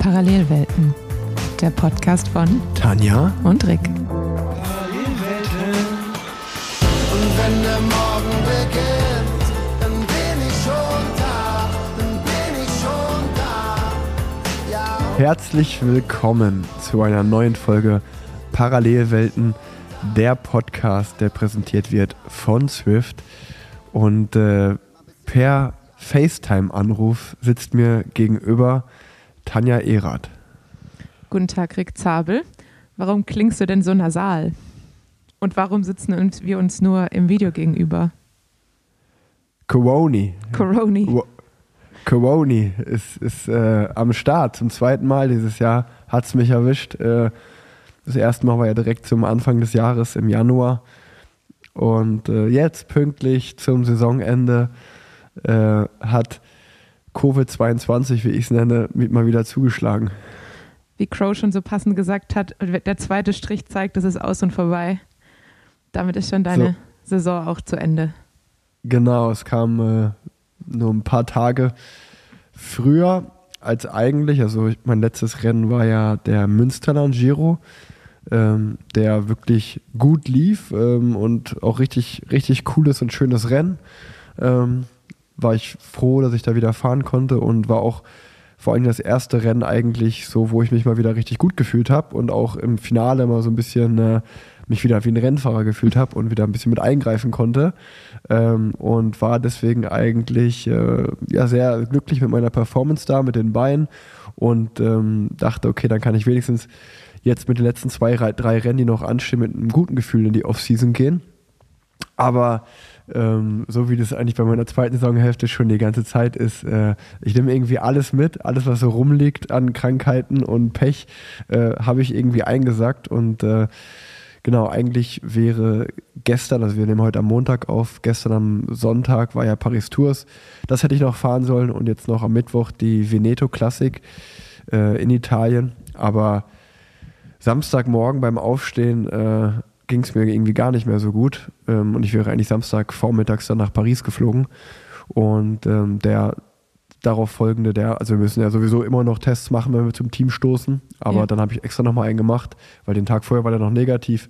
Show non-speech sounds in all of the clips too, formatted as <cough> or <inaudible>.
Parallelwelten, der Podcast von Tanja und Rick. Parallelwelten. Und wenn der Morgen beginnt, dann bin ich schon da, dann bin ich schon da. Ja. Herzlich willkommen zu einer neuen Folge Parallelwelten, der Podcast, der präsentiert wird von Swift. Und äh, per FaceTime-Anruf sitzt mir gegenüber Tanja Erath. Guten Tag, Rick Zabel. Warum klingst du denn so nasal? Und warum sitzen wir uns nur im Video gegenüber? Coroni. Coroni. Coroni ist, ist äh, am Start. Zum zweiten Mal dieses Jahr hat es mich erwischt. Äh, das erste Mal war ja direkt zum Anfang des Jahres im Januar. Und äh, jetzt pünktlich zum Saisonende äh, hat Covid-22, wie ich es nenne, mal wieder zugeschlagen. Wie Crow schon so passend gesagt hat, der zweite Strich zeigt, es ist aus und vorbei. Damit ist schon deine Saison auch zu Ende. Genau, es kam äh, nur ein paar Tage früher als eigentlich. Also mein letztes Rennen war ja der Münsterland Giro, ähm, der wirklich gut lief ähm, und auch richtig, richtig cooles und schönes Rennen. Ähm, war ich froh, dass ich da wieder fahren konnte und war auch vor allem das erste Rennen eigentlich so, wo ich mich mal wieder richtig gut gefühlt habe und auch im Finale mal so ein bisschen äh, mich wieder wie ein Rennfahrer gefühlt habe und wieder ein bisschen mit eingreifen konnte ähm, und war deswegen eigentlich äh, ja sehr glücklich mit meiner Performance da, mit den Beinen und ähm, dachte, okay, dann kann ich wenigstens jetzt mit den letzten zwei, Re- drei Rennen, die noch anstehen, mit einem guten Gefühl in die Offseason gehen. Aber ähm, so wie das eigentlich bei meiner zweiten Saisonhälfte schon die ganze Zeit ist, äh, ich nehme irgendwie alles mit, alles was so rumliegt an Krankheiten und Pech, äh, habe ich irgendwie eingesackt. Und äh, genau, eigentlich wäre gestern, also wir nehmen heute am Montag auf, gestern am Sonntag war ja Paris Tours, das hätte ich noch fahren sollen und jetzt noch am Mittwoch die Veneto Classic äh, in Italien, aber Samstagmorgen beim Aufstehen äh, ging es mir irgendwie gar nicht mehr so gut. Ähm, und ich wäre eigentlich Samstag vormittags dann nach Paris geflogen. Und ähm, der darauf folgende, der, also wir müssen ja sowieso immer noch Tests machen, wenn wir zum Team stoßen. Aber Ja. dann habe ich extra nochmal einen gemacht, weil den Tag vorher war der noch negativ.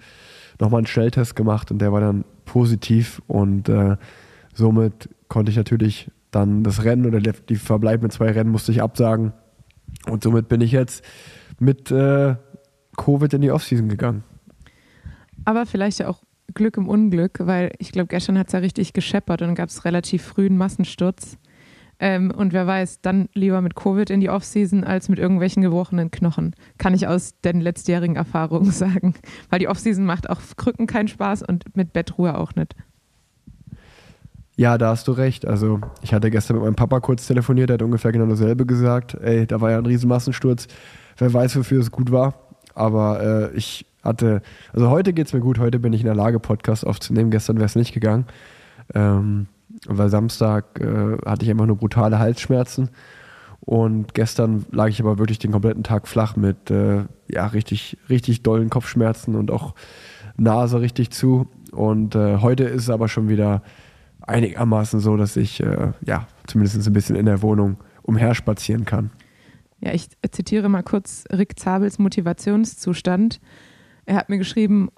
Nochmal einen Schnelltest gemacht und der war dann positiv. Und äh, somit konnte ich natürlich dann das Rennen oder die verbleibenden zwei Rennen musste ich absagen. Und somit bin ich jetzt mit äh, Covid in die Offseason gegangen. Aber vielleicht ja auch Glück im Unglück, weil ich glaube, gestern hat es ja richtig gescheppert und gab es relativ früh einen Massensturz. Ähm, und wer weiß, dann lieber mit Covid in die Offseason als mit irgendwelchen gebrochenen Knochen. Kann ich aus den letztjährigen Erfahrungen <laughs> sagen. Weil die Offseason macht auf Krücken keinen Spaß und mit Bettruhe auch nicht. Ja, da hast du recht. Also ich hatte gestern mit meinem Papa kurz telefoniert, der hat ungefähr genau dasselbe gesagt. Ey, da war ja ein riesen Massensturz. Wer weiß, wofür es gut war. Aber äh, ich hatte, also heute geht's mir gut. Heute bin ich in der Lage, Podcast aufzunehmen. Gestern wäre es nicht gegangen. Ähm, weil Samstag äh, hatte ich einfach nur brutale Halsschmerzen. Und gestern lag ich aber wirklich den kompletten Tag flach mit äh, ja, richtig, richtig dollen Kopfschmerzen und auch Nase richtig zu. Und äh, heute ist es aber schon wieder einigermaßen so, dass ich äh, ja zumindest ein bisschen in der Wohnung umherspazieren kann. Ja, ich zitiere mal kurz Rick Zabels Motivationszustand. Er hat mir geschrieben,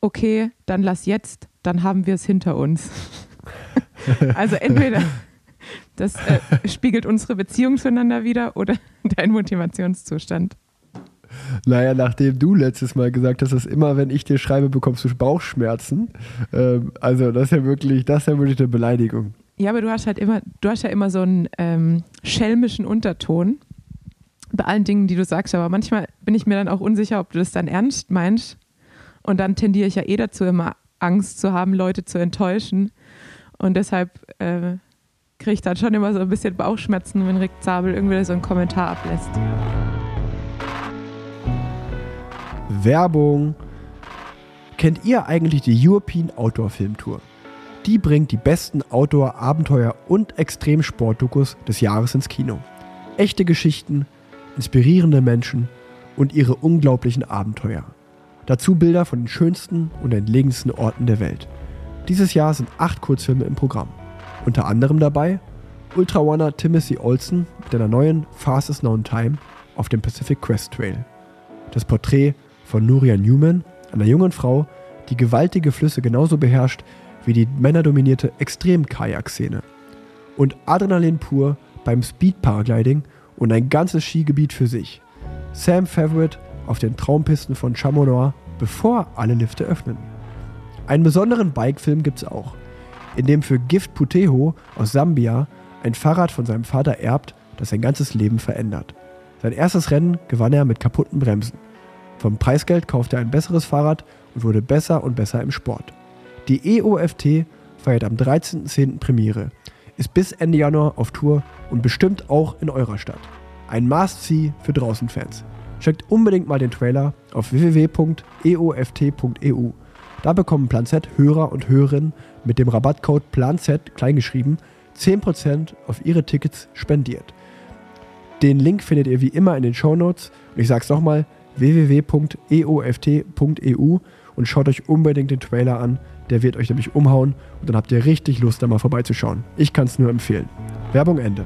okay, dann lass jetzt, dann haben wir es hinter uns. <laughs> also entweder das äh, spiegelt unsere Beziehung zueinander wider oder <laughs> dein Motivationszustand. Naja, nachdem du letztes Mal gesagt hast, dass immer, wenn ich dir schreibe, bekommst du Bauchschmerzen. Ähm, also das ist ja wirklich, das ist ja wirklich eine Beleidigung. Ja, aber du hast halt immer, du hast ja immer so einen ähm, schelmischen Unterton bei allen Dingen, die du sagst. Aber manchmal bin ich mir dann auch unsicher, ob du das dann ernst meinst. Und dann tendiere ich ja eh dazu, immer Angst zu haben, Leute zu enttäuschen. Und deshalb äh, kriege ich dann schon immer so ein bisschen Bauchschmerzen, wenn Rick Zabel irgendwie so einen Kommentar ablässt. Werbung. Kennt ihr eigentlich die European Outdoor Film Tour? Die bringt die besten Outdoor-, Abenteuer- und Extremsport-Dokus des Jahres ins Kino. Echte Geschichten, inspirierende Menschen und ihre unglaublichen Abenteuer. Dazu Bilder von den schönsten und entlegensten Orten der Welt. Dieses Jahr sind acht Kurzfilme im Programm. Unter anderem dabei Ultra Runner Timothy Olsen mit einer neuen Fastest Known Time, auf dem Pacific Crest Trail. Das Porträt von Nuria Newman, einer jungen Frau, die gewaltige Flüsse genauso beherrscht wie die männerdominierte Extrem-Kajak-Szene. Und Adrenalin pur beim Speed-Paragliding und ein ganzes Skigebiet für sich. Sam Favorite auf den Traumpisten von Chamonix, bevor alle Lifte öffnen. Einen besonderen Bikefilm gibt's auch, in dem für Gift Puteho aus Sambia ein Fahrrad von seinem Vater erbt, das sein ganzes Leben verändert. Sein erstes Rennen gewann er mit kaputten Bremsen. Vom Preisgeld kaufte er ein besseres Fahrrad und wurde besser und besser im Sport. Die EOFT feiert am 13.10. Premiere, ist bis Ende Januar auf Tour und bestimmt auch in eurer Stadt. Ein Must-See für Draußenfans. Checkt unbedingt mal den Trailer auf www.eoft.eu. Da bekommen Planzett Hörer und Hörerinnen mit dem Rabattcode PLANZ kleingeschrieben 10% auf ihre Tickets spendiert. Den Link findet ihr wie immer in den Shownotes und ich sag's nochmal www.eoft.eu und schaut euch unbedingt den Trailer an, der wird euch nämlich umhauen und dann habt ihr richtig Lust da mal vorbeizuschauen. Ich kann es nur empfehlen. Werbung Ende.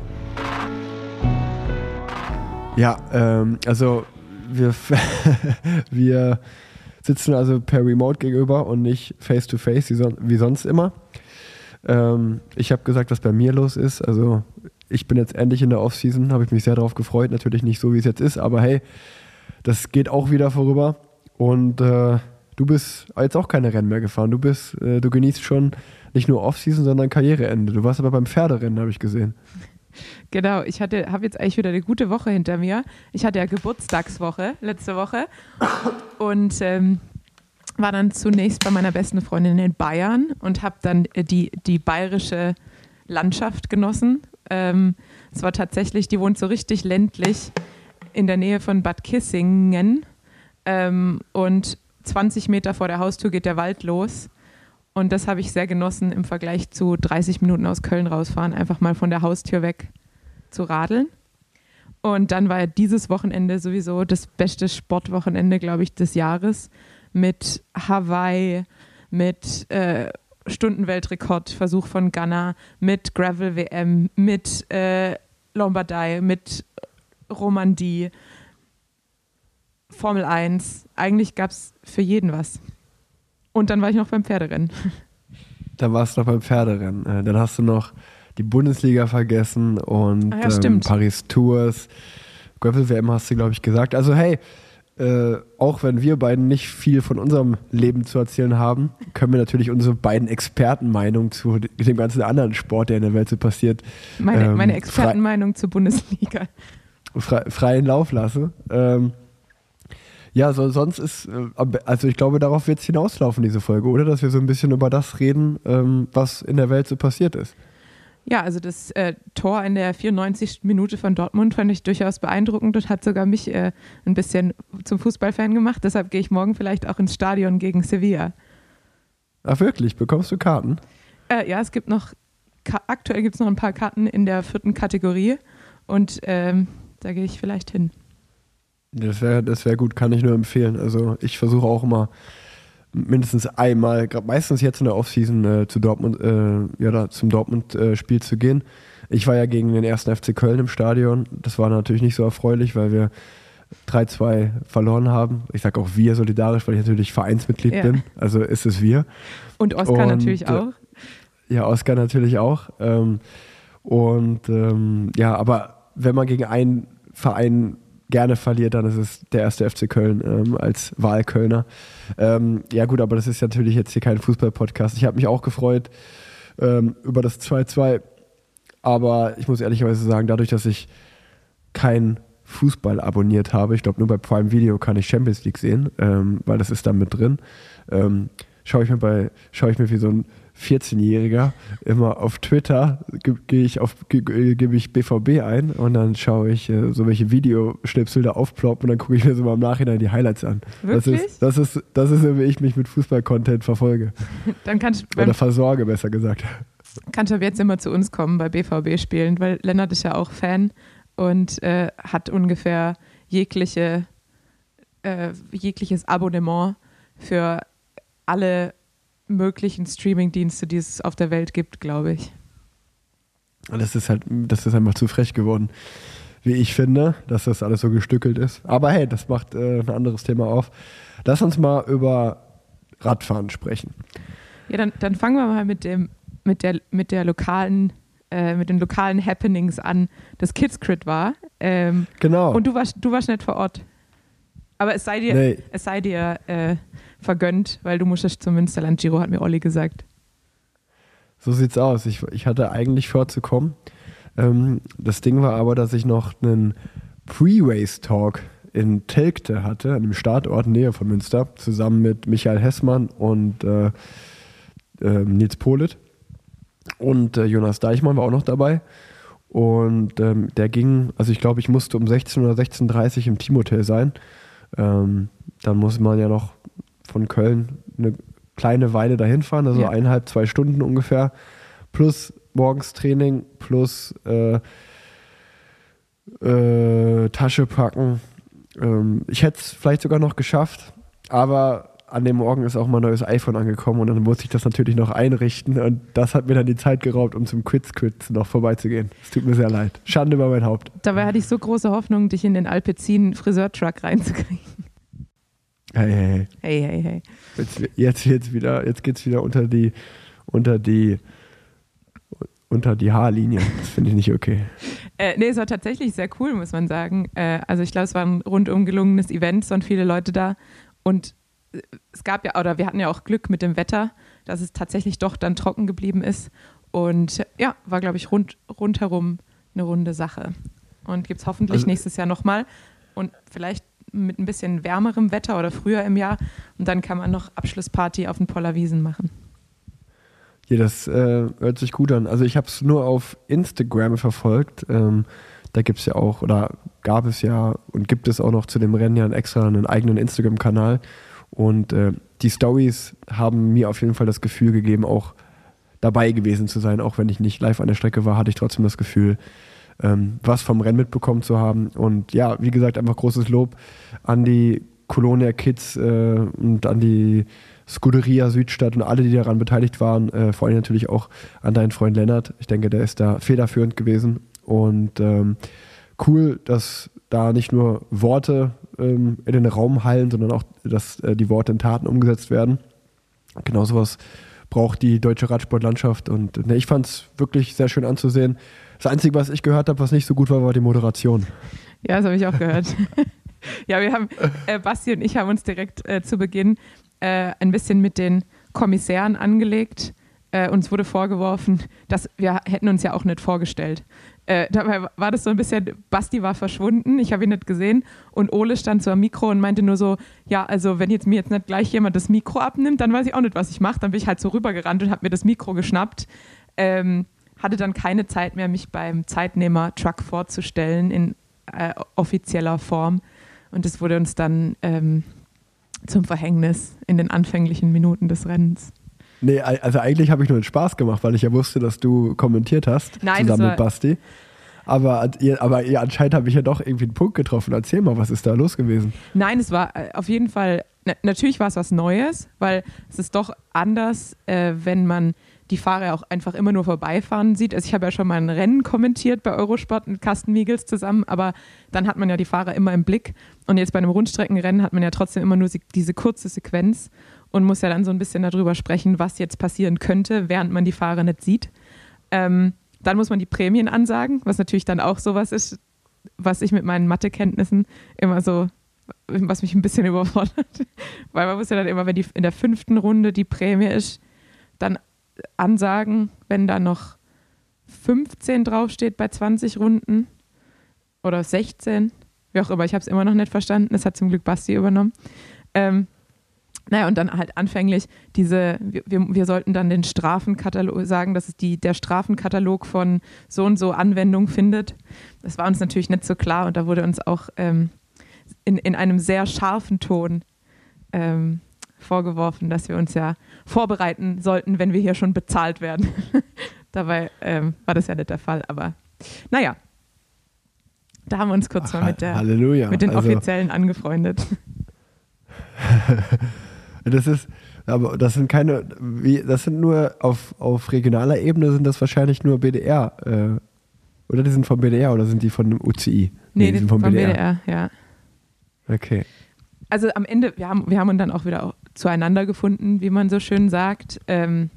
Ja, ähm, also wir, <laughs> wir sitzen also per Remote gegenüber und nicht face to face wie sonst immer. Ähm, ich habe gesagt, was bei mir los ist. Also ich bin jetzt endlich in der Offseason, habe ich mich sehr darauf gefreut. Natürlich nicht so, wie es jetzt ist, aber hey, das geht auch wieder vorüber. Und äh, du bist jetzt auch keine Rennen mehr gefahren. Du bist, äh, du genießt schon nicht nur Offseason, sondern Karriereende. Du warst aber beim Pferderennen, habe ich gesehen. Genau, ich habe jetzt eigentlich wieder eine gute Woche hinter mir. Ich hatte ja Geburtstagswoche letzte Woche und ähm, war dann zunächst bei meiner besten Freundin in Bayern und habe dann äh, die, die bayerische Landschaft genossen. Ähm, es war tatsächlich, die wohnt so richtig ländlich in der Nähe von Bad Kissingen ähm, und 20 Meter vor der Haustür geht der Wald los. Und das habe ich sehr genossen im Vergleich zu 30 Minuten aus Köln rausfahren, einfach mal von der Haustür weg zu radeln. Und dann war dieses Wochenende sowieso das beste Sportwochenende, glaube ich, des Jahres mit Hawaii, mit äh, Stundenweltrekordversuch von Ghana, mit Gravel WM, mit äh, Lombardei, mit Romandie, Formel 1. Eigentlich gab es für jeden was. Und dann war ich noch beim Pferderennen. Dann warst du noch beim Pferderennen. Äh, dann hast du noch die Bundesliga vergessen und ah ja, ähm, Paris Tours. Gravel WM hast du, glaube ich, gesagt. Also hey, äh, auch wenn wir beiden nicht viel von unserem Leben zu erzählen haben, können wir natürlich unsere beiden Expertenmeinungen zu dem ganzen anderen Sport, der in der Welt so passiert. Meine, ähm, meine Expertenmeinung zur Bundesliga. Frei, freien Lauf lassen. Ähm, ja, so, sonst ist, äh, also ich glaube, darauf wird es hinauslaufen, diese Folge, oder? Dass wir so ein bisschen über das reden, ähm, was in der Welt so passiert ist. Ja, also das äh, Tor in der 94. Minute von Dortmund fand ich durchaus beeindruckend und hat sogar mich äh, ein bisschen zum Fußballfan gemacht. Deshalb gehe ich morgen vielleicht auch ins Stadion gegen Sevilla. Ach wirklich? Bekommst du Karten? Äh, ja, es gibt noch, aktuell gibt es noch ein paar Karten in der vierten Kategorie und ähm, da gehe ich vielleicht hin. Das wäre das wär gut, kann ich nur empfehlen. Also ich versuche auch immer mindestens einmal, meistens jetzt in der Offseason äh, zu Dortmund, äh, ja, da, zum Dortmund-Spiel äh, zu gehen. Ich war ja gegen den ersten FC Köln im Stadion. Das war natürlich nicht so erfreulich, weil wir 3-2 verloren haben. Ich sage auch wir solidarisch, weil ich natürlich Vereinsmitglied ja. bin. Also ist es wir. Und Oskar natürlich äh, auch. Ja, Oskar natürlich auch. Ähm, und ähm, ja, aber wenn man gegen einen Verein gerne verliert, dann ist es der erste FC Köln ähm, als Wahlkölner. Ähm, ja gut, aber das ist natürlich jetzt hier kein Fußball-Podcast. Ich habe mich auch gefreut ähm, über das 2-2, aber ich muss ehrlicherweise sagen, dadurch, dass ich kein Fußball abonniert habe, ich glaube nur bei Prime Video kann ich Champions League sehen, ähm, weil das ist da mit drin, ähm, schaue ich mir bei, schaue ich mir wie so ein 14-Jähriger immer auf Twitter gehe ich auf gebe ich BVB ein und dann schaue ich äh, so welche Videoschnipsel da aufploppen und dann gucke ich mir so mal im Nachhinein die Highlights an. Wirklich? Das ist das ist das ist so, wie ich mich mit Fußball-Content verfolge. <laughs> dann kannst du oder versorge besser gesagt. Kannst du jetzt immer zu uns kommen bei BVB spielen, weil Lennart ist ja auch Fan und äh, hat ungefähr jegliche äh, jegliches Abonnement für alle möglichen Streaming-Dienste, die es auf der Welt gibt, glaube ich. Das ist halt, das ist einfach zu frech geworden. wie ich finde, dass das alles so gestückelt ist. Aber hey, das macht äh, ein anderes Thema auf. Lass uns mal über Radfahren sprechen. Ja, dann, dann fangen wir mal mit dem, mit der, mit der lokalen, äh, mit den lokalen Happenings an, das Kids Crit war. Ähm, Genau. Und du warst, du warst nicht vor Ort. Aber es sei dir, Nee. es sei dir äh, vergönnt, weil du musstest zum Münsterland Giro, hat mir Olli gesagt. So sieht's aus. Ich, ich hatte eigentlich vorzukommen. Ähm, das Ding war aber, dass ich noch einen Pre-Race-Talk in Telgte hatte, an dem Startort in Nähe von Münster, zusammen mit Michael Hessmann und äh, ähm, Nils Polit. Und äh, Jonas Deichmann war auch noch dabei. Und ähm, der ging, also ich glaube, ich musste um 16 oder 16.30 Uhr im Teamhotel sein. Ähm, dann muss man ja noch von Köln eine kleine Weile dahin fahren, also Ja. eineinhalb, zwei Stunden ungefähr. Plus morgens Training, plus äh, äh, Tasche packen. Ähm, ich hätte es vielleicht sogar noch geschafft, aber an dem Morgen ist auch mein neues iPhone angekommen und dann musste ich das natürlich noch einrichten und das hat mir dann die Zeit geraubt, um zum Quiz-Quiz noch vorbeizugehen. Es tut mir sehr leid. Schande über mein Haupt. Dabei hatte ich so große Hoffnung, dich in den Alpecin Friseurtruck reinzukriegen. Hey, hey, hey. Hey, hey, hey. Jetzt, jetzt, jetzt wieder, jetzt geht's wieder unter die, unter die, unter die Haarlinie. Das finde ich nicht okay. Äh, nee, es war tatsächlich sehr cool, muss man sagen. Äh, also ich glaube, es war ein rundum gelungenes Event, es waren viele Leute da. Und äh, es gab ja, oder wir hatten ja auch Glück mit dem Wetter, dass es tatsächlich doch dann trocken geblieben ist. Und ja, war, glaube ich, rund, rundherum eine runde Sache. Und gibt es hoffentlich Also- nächstes Jahr nochmal. Und vielleicht mit ein bisschen wärmerem Wetter oder früher im Jahr. Und dann kann man noch Abschlussparty auf den Pollerwiesen machen. Ja, das äh, hört sich gut an. Also ich habe es nur auf Instagram verfolgt. Ähm, da gibt es ja auch, oder gab es ja und gibt es auch noch zu dem Rennen ja einen extra einen eigenen Instagram-Kanal. Und äh, die Stories haben mir auf jeden Fall das Gefühl gegeben, auch dabei gewesen zu sein. Auch wenn ich nicht live an der Strecke war, hatte ich trotzdem das Gefühl, ähm, was vom Rennen mitbekommen zu haben. Und ja, wie gesagt, einfach großes Lob an die Colonia Kids äh, und an die Scuderia Südstadt und alle, die daran beteiligt waren. Äh, vor allem natürlich auch an deinen Freund Lennart. Ich denke, der ist da federführend gewesen. Und ähm, cool, dass da nicht nur Worte ähm, in den Raum hallen, sondern auch, dass äh, die Worte in Taten umgesetzt werden. Genau sowas braucht die deutsche Radsportlandschaft. Und ne, ich fand es wirklich sehr schön anzusehen. Das Einzige, was ich gehört habe, was nicht so gut war, war die Moderation. Ja, das habe ich auch gehört. <laughs> ja, wir haben, äh, Basti und ich haben uns direkt äh, zu Beginn äh, ein bisschen mit den Kommissären angelegt. Äh, uns wurde vorgeworfen, dass wir hätten uns ja auch nicht vorgestellt. Äh, dabei war das so ein bisschen, Basti war verschwunden, ich habe ihn nicht gesehen und Ole stand so am Mikro und meinte nur so, ja, also wenn jetzt mir jetzt nicht gleich jemand das Mikro abnimmt, dann weiß ich auch nicht, was ich mache. Dann bin ich halt so rübergerannt und habe mir das Mikro geschnappt. Ähm, hatte dann keine Zeit mehr, mich beim Zeitnehmer-Truck vorzustellen in äh, offizieller Form. Und das wurde uns dann ähm, zum Verhängnis in den anfänglichen Minuten des Rennens. Nee, al- also eigentlich habe ich nur einen Spaß gemacht, weil ich ja wusste, dass du kommentiert hast, Nein, zusammen mit Basti. Aber, aber ihr, anscheinend habe ich ja doch irgendwie einen Punkt getroffen. Erzähl mal, was ist da los gewesen? Nein, es war äh, auf jeden Fall, na, natürlich war es was Neues, weil es ist doch anders, äh, wenn man die Fahrer auch einfach immer nur vorbeifahren sieht. Also ich habe ja schon mal ein Rennen kommentiert bei Eurosport mit Carsten Miegels zusammen, aber dann hat man ja die Fahrer immer im Blick. Und jetzt bei einem Rundstreckenrennen hat man ja trotzdem immer nur diese kurze Sequenz und muss ja dann so ein bisschen darüber sprechen, was jetzt passieren könnte, während man die Fahrer nicht sieht. Ähm, dann muss man die Prämien ansagen, was natürlich dann auch sowas ist, was ich mit meinen Mathekenntnissen immer so, was mich ein bisschen <laughs> überfordert. Weil man muss ja dann immer, wenn die in der fünften Runde die Prämie ist, dann ansagen, wenn da noch 15 draufsteht bei 20 Runden oder 16, wie auch immer, ich habe es immer noch nicht verstanden, das hat zum Glück Basti übernommen. Ähm, naja, und dann halt anfänglich diese, wir, wir, sollten dann den Strafenkatalog sagen, dass es die, der Strafenkatalog von so und so Anwendung findet. Das war uns natürlich nicht so klar und da wurde uns auch ähm, in, in einem sehr scharfen Ton ähm, vorgeworfen, dass wir uns ja vorbereiten sollten, wenn wir hier schon bezahlt werden. <laughs> Dabei ähm, war das ja nicht der Fall, aber naja. Da haben wir uns kurz mal mit, der, Halleluja. mit den also, Offiziellen angefreundet. <laughs> Das ist, aber das sind keine, wie, das sind nur auf, auf regionaler Ebene sind das wahrscheinlich nur BDR. Äh, Oder die sind vom BDR oder sind die von dem UCI? Nee, die sind vom, BDR. ja. Okay. Also am Ende, wir haben, wir haben uns dann auch wieder zueinander gefunden, wie man so schön sagt. Ähm,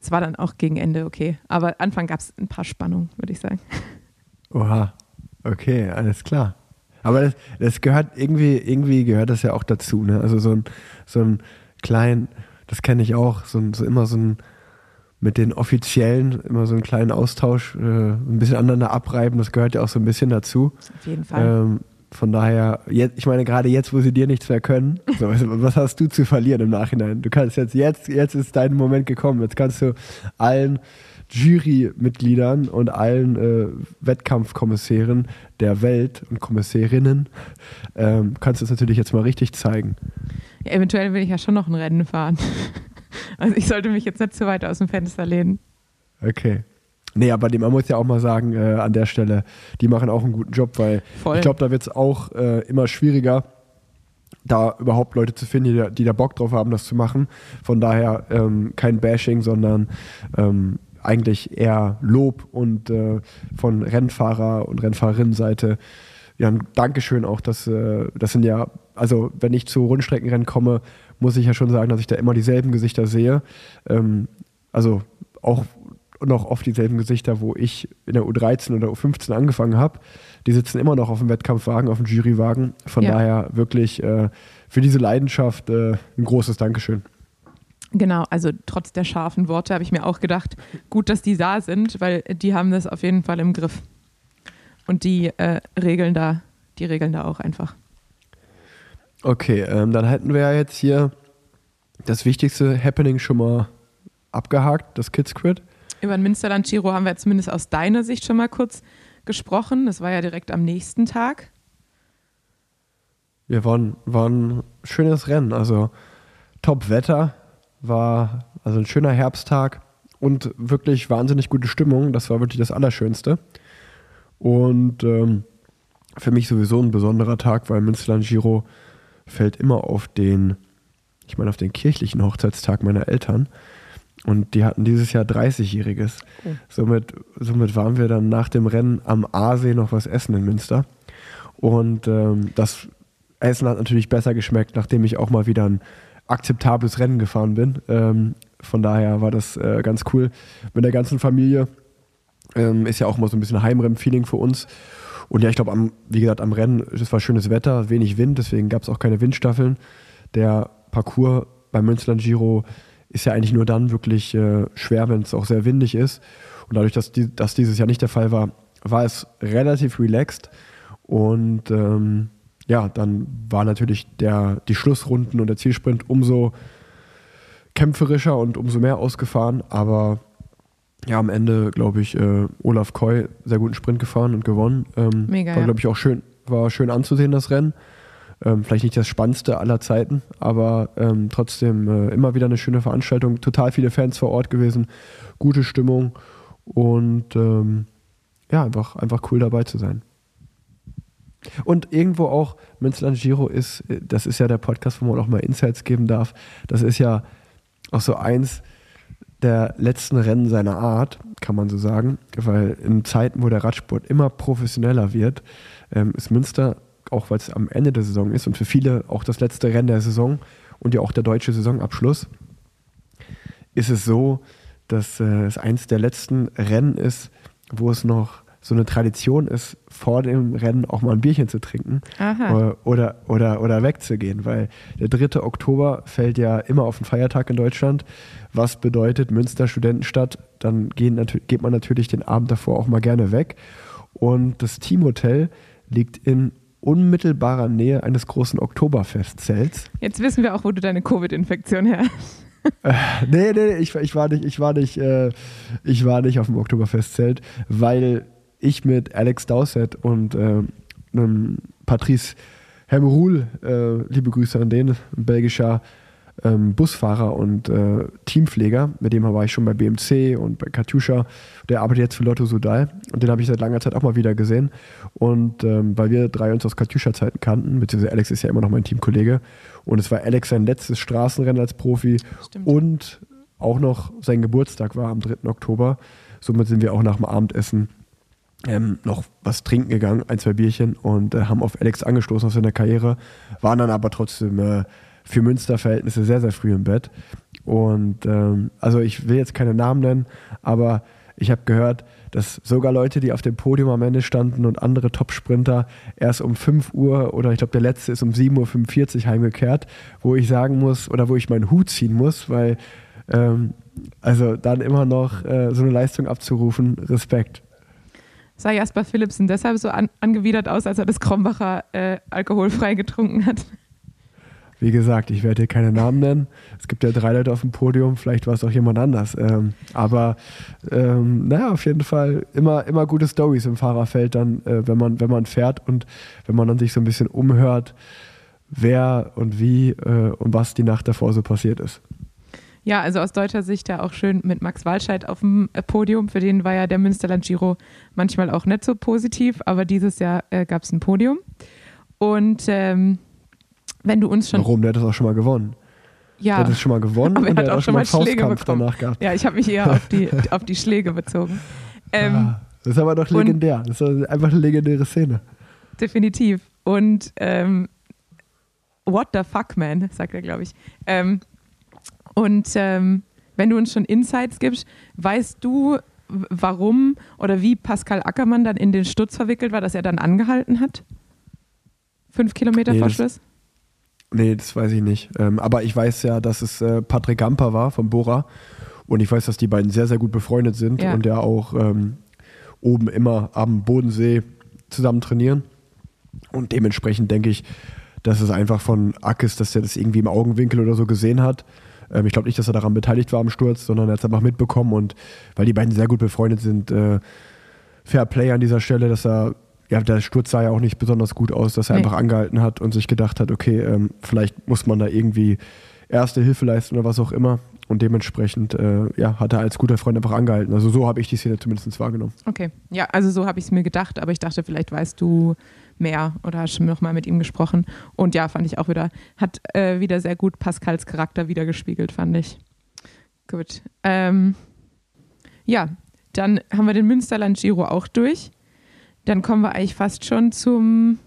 es war dann auch gegen Ende okay. Aber Anfang gab es ein paar Spannungen, würde ich sagen. Oha. Okay, alles klar. Aber das, das, gehört irgendwie, irgendwie gehört das ja auch dazu, ne? Also so ein, so ein klein, das kenne ich auch, so, so immer so ein mit den Offiziellen immer so einen kleinen Austausch, äh, ein bisschen aneinander abreiben, das gehört ja auch so ein bisschen dazu. Auf jeden Fall. Ähm, von daher, jetzt, ich meine, gerade jetzt, wo sie dir nichts mehr können, so, was hast du zu verlieren im Nachhinein? Du kannst jetzt, jetzt, jetzt ist dein Moment gekommen. Jetzt kannst du allen Jurymitgliedern und allen äh, Wettkampfkommissären der Welt und Kommissärinnen ähm, kannst du es natürlich jetzt mal richtig zeigen. Ja, eventuell will ich ja schon noch ein Rennen fahren. <laughs> Also ich sollte mich jetzt nicht zu weit aus dem Fenster lehnen. Okay. Nee, aber man muss ja auch mal sagen, äh, an der Stelle, die machen auch einen guten Job, weil Voll. ich glaube, da wird es auch äh, immer schwieriger, da überhaupt Leute zu finden, die da, die da, Bock drauf haben, das zu machen. Von daher ähm, kein Bashing, sondern ähm, eigentlich eher Lob und äh, von Rennfahrer und Rennfahrerinnenseite. Ja, ein Dankeschön auch, dass äh, das sind ja, also wenn ich zu Rundstreckenrennen komme, muss ich ja schon sagen, dass ich da immer dieselben Gesichter sehe. Ähm, also auch noch oft dieselben Gesichter, wo ich in der U13 oder U15 angefangen habe. Die sitzen immer noch auf dem Wettkampfwagen, auf dem Jurywagen. Von ja. daher wirklich äh, für diese Leidenschaft äh, ein großes Dankeschön. Genau, also trotz der scharfen Worte habe ich mir auch gedacht, gut, dass die da sind, weil die haben das auf jeden Fall im Griff. Und die äh, regeln da, die regeln da auch einfach. Okay, ähm, dann hätten wir ja jetzt hier das wichtigste Happening schon mal abgehakt, das Kids Quid. Über den Münsterland Giro haben wir zumindest aus deiner Sicht schon mal kurz gesprochen. Das war ja direkt am nächsten Tag. Wir waren, waren ein schönes Rennen. Also Top-Wetter, war also ein schöner Herbsttag und wirklich wahnsinnig gute Stimmung. Das war wirklich das Allerschönste. Und ähm, für mich sowieso ein besonderer Tag, weil Münsterland Giro fällt immer auf den, ich meine, auf den kirchlichen Hochzeitstag meiner Eltern. Und die hatten dieses Jahr 30-Jähriges. Okay. Somit, somit waren wir dann nach dem Rennen am Aasee noch was essen in Münster. Und ähm, das Essen hat natürlich besser geschmeckt, nachdem ich auch mal wieder ein akzeptables Rennen gefahren bin. Ähm, von daher war das äh, ganz cool mit der ganzen Familie. Ähm, ist ja auch mal so ein bisschen Heimrennen-Feeling für uns. Und ja, ich glaube, wie gesagt, am Rennen, es war schönes Wetter, wenig Wind, deswegen gab es auch keine Windstaffeln. Der Parcours beim Münsterland Giro ist ja eigentlich nur dann wirklich äh, schwer, wenn es auch sehr windig ist. Und dadurch, dass, die, dass dieses Jahr nicht der Fall war, war es relativ relaxed. Und ähm, ja, dann war natürlich der, die Schlussrunden und der Zielsprint umso kämpferischer und umso mehr ausgefahren. Aber ja, am Ende, glaube ich, äh, Olaf Koy sehr guten Sprint gefahren und gewonnen. Ähm, Mega. War, glaube ich, auch schön, war schön anzusehen, das Rennen. Ähm, vielleicht nicht das spannendste aller Zeiten, aber ähm, trotzdem äh, immer wieder eine schöne Veranstaltung. Total viele Fans vor Ort gewesen, gute Stimmung und ähm, ja, einfach, einfach cool dabei zu sein. Und irgendwo auch, Münsterland Giro ist, äh, das ist ja der Podcast, wo man auch mal Insights geben darf. Das ist ja auch so eins, der letzten Rennen seiner Art, kann man so sagen, weil in Zeiten, wo der Radsport immer professioneller wird, ähm, ist Münster, auch weil es am Ende der Saison ist und für viele auch das letzte Rennen der Saison und ja auch der deutsche Saisonabschluss, ist es so, dass äh, es eins der letzten Rennen ist, wo es noch so eine Tradition ist, vor dem Rennen auch mal ein Bierchen zu trinken oder, oder, oder, oder wegzugehen, weil der 3. Oktober fällt ja immer auf den Feiertag in Deutschland, was bedeutet Münster Studentenstadt, dann gehen, geht man natürlich den Abend davor auch mal gerne weg. Und das Teamhotel liegt in unmittelbarer Nähe eines großen Oktoberfestzelts. Jetzt wissen wir auch, wo du deine Covid-Infektion her hast. Äh, nee, nee, ich, ich, war nicht, ich war nicht, äh, ich war nicht auf dem Oktoberfestzelt, weil ich mit Alex Dowsett und äh, Patrice Hermerul, äh, liebe Grüße an den, ein belgischer ähm, Busfahrer und äh, Teampfleger, mit dem war ich schon bei BMC und bei Katjuscha. Der arbeitet jetzt für Lotto Sudal und den habe ich seit langer Zeit auch mal wieder gesehen. Und ähm, weil wir drei uns aus Katjuscha-Zeiten kannten, beziehungsweise Alex ist ja immer noch mein Teamkollege. Und es war Alex sein letztes Straßenrennen als Profi Stimmt. und auch noch sein Geburtstag war am 3. Oktober. Somit sind wir auch nach dem Abendessen ähm, noch was trinken gegangen, ein, zwei Bierchen und äh, haben auf Alex angestoßen aus seiner Karriere, waren dann aber trotzdem äh, für Münster-Verhältnisse sehr, sehr früh im Bett. Und ähm, also ich will jetzt keine Namen nennen, aber ich habe gehört, dass sogar Leute, die auf dem Podium am Ende standen und andere Top-Sprinter erst um 5 Uhr oder ich glaube der letzte ist um 7.45 Uhr heimgekehrt, wo ich sagen muss oder wo ich meinen Hut ziehen muss, weil ähm, also dann immer noch äh, so eine Leistung abzurufen, Respekt. Sah Jasper Philipsen deshalb so an, angewidert aus, als er das Krombacher äh, alkoholfrei getrunken hat? Wie gesagt, ich werde hier keine Namen nennen. Es gibt ja drei Leute auf dem Podium, vielleicht war es auch jemand anders. Ähm, aber ähm, naja, auf jeden Fall immer, immer gute Stories im Fahrerfeld dann, äh, wenn, man, wenn man fährt und wenn man dann sich so ein bisschen umhört, wer und wie äh, und was die Nacht davor so passiert ist. Ja, also aus deutscher Sicht ja auch schön mit Max Walscheid auf dem äh, Podium. Für den war ja der Münsterland Giro manchmal auch nicht so positiv, aber dieses Jahr äh, gab es ein Podium. Und ähm, wenn du uns schon. Warum? Der hat das auch schon mal gewonnen. Ja, Der hat das schon mal gewonnen <laughs> aber er und hat der hat auch schon mal Schläge Faustkampf bekommen. danach gehabt. Ja, ich habe mich eher auf die, <laughs> auf die Schläge bezogen. Ähm, Ah, das ist aber doch legendär. Das ist einfach eine legendäre Szene. Definitiv. Und ähm, what the fuck, man, sagt er, glaube ich. Ähm, und ähm, wenn du uns schon Insights gibst, weißt du, warum oder wie Pascal Ackermann dann in den Sturz verwickelt war, dass er dann angehalten hat? Fünf Kilometer Nee, vor das- Schluss? Nee, das weiß ich nicht. Ähm, aber ich weiß ja, dass es äh, Patrick Gamper war von Bora. Und ich weiß, dass die beiden sehr, sehr gut befreundet sind Ja. und ja auch ähm, oben immer am Bodensee zusammen trainieren. Und dementsprechend denke ich, dass es einfach von Ackes, dass er das irgendwie im Augenwinkel oder so gesehen hat. Ähm, ich glaube nicht, dass er daran beteiligt war am Sturz, sondern er hat es einfach mitbekommen. Und weil die beiden sehr gut befreundet sind, äh, Fair Play an dieser Stelle, dass er, ja, der Sturz sah ja auch nicht besonders gut aus, dass er Nee. einfach angehalten hat und sich gedacht hat, okay, ähm, vielleicht muss man da irgendwie erste Hilfe leisten oder was auch immer. Und dementsprechend äh, ja, hat er als guter Freund einfach angehalten. Also so habe ich die Szene zumindest wahrgenommen. Okay. Ja, also so habe ich es mir gedacht, aber ich dachte, vielleicht weißt du mehr oder hast schon noch mal mit ihm gesprochen. Und ja, fand ich auch wieder, hat äh, wieder sehr gut Pascals Charakter wiedergespiegelt, fand ich. Gut. Ähm, ja, dann haben wir den Münsterland Giro auch durch. Dann kommen wir eigentlich fast schon zum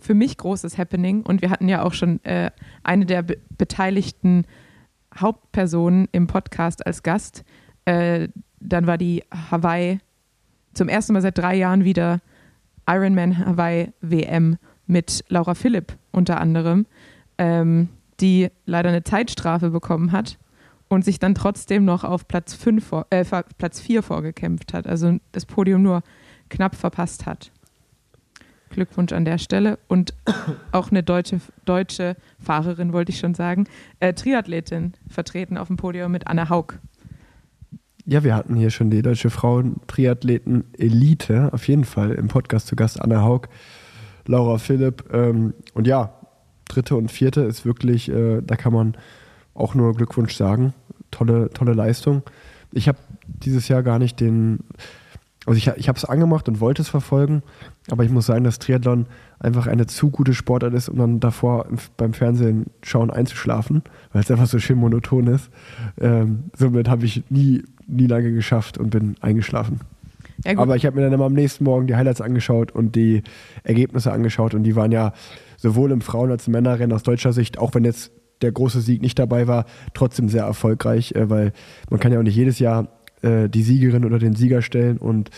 für mich großes Happening. Und wir hatten ja auch schon äh, eine der be beteiligten Hauptpersonen im Podcast als Gast. Äh, dann war die Hawaii zum ersten Mal seit drei Jahren wieder Ironman Hawaii WM mit Laura Philipp unter anderem, ähm, die leider eine Zeitstrafe bekommen hat und sich dann trotzdem noch auf Platz, fünf vor, äh, Platz 4 vorgekämpft hat, also das Podium nur knapp verpasst hat. Glückwunsch an der Stelle und <coughs> auch eine deutsche, deutsche Fahrerin, wollte ich schon sagen, äh, Triathletin vertreten auf dem Podium mit Anna Haug. Ja, wir hatten hier schon die deutsche Frauen-Triathleten-Elite, auf jeden Fall im Podcast zu Gast Anna Haug, Laura Philipp. Ähm, und ja, dritte und vierte ist wirklich, äh, da kann man auch nur Glückwunsch sagen. Tolle, tolle Leistung. Ich habe dieses Jahr gar nicht den, also ich, ich habe es angemacht und wollte es verfolgen, aber ich muss sagen, dass Triathlon einfach eine zu gute Sportart ist, um dann davor im, beim Fernsehen schauen einzuschlafen, weil es einfach so schön monoton ist. Ähm, somit habe ich nie, nie lange geschafft und bin eingeschlafen. Ja. Aber ich habe mir dann immer am nächsten Morgen die Highlights angeschaut und die Ergebnisse angeschaut und die waren ja sowohl im Frauen- als im Männerrennen aus deutscher Sicht, auch wenn jetzt der große Sieg nicht dabei war, trotzdem sehr erfolgreich, äh, weil man kann ja auch nicht jedes Jahr äh, die Siegerin oder den Sieger stellen und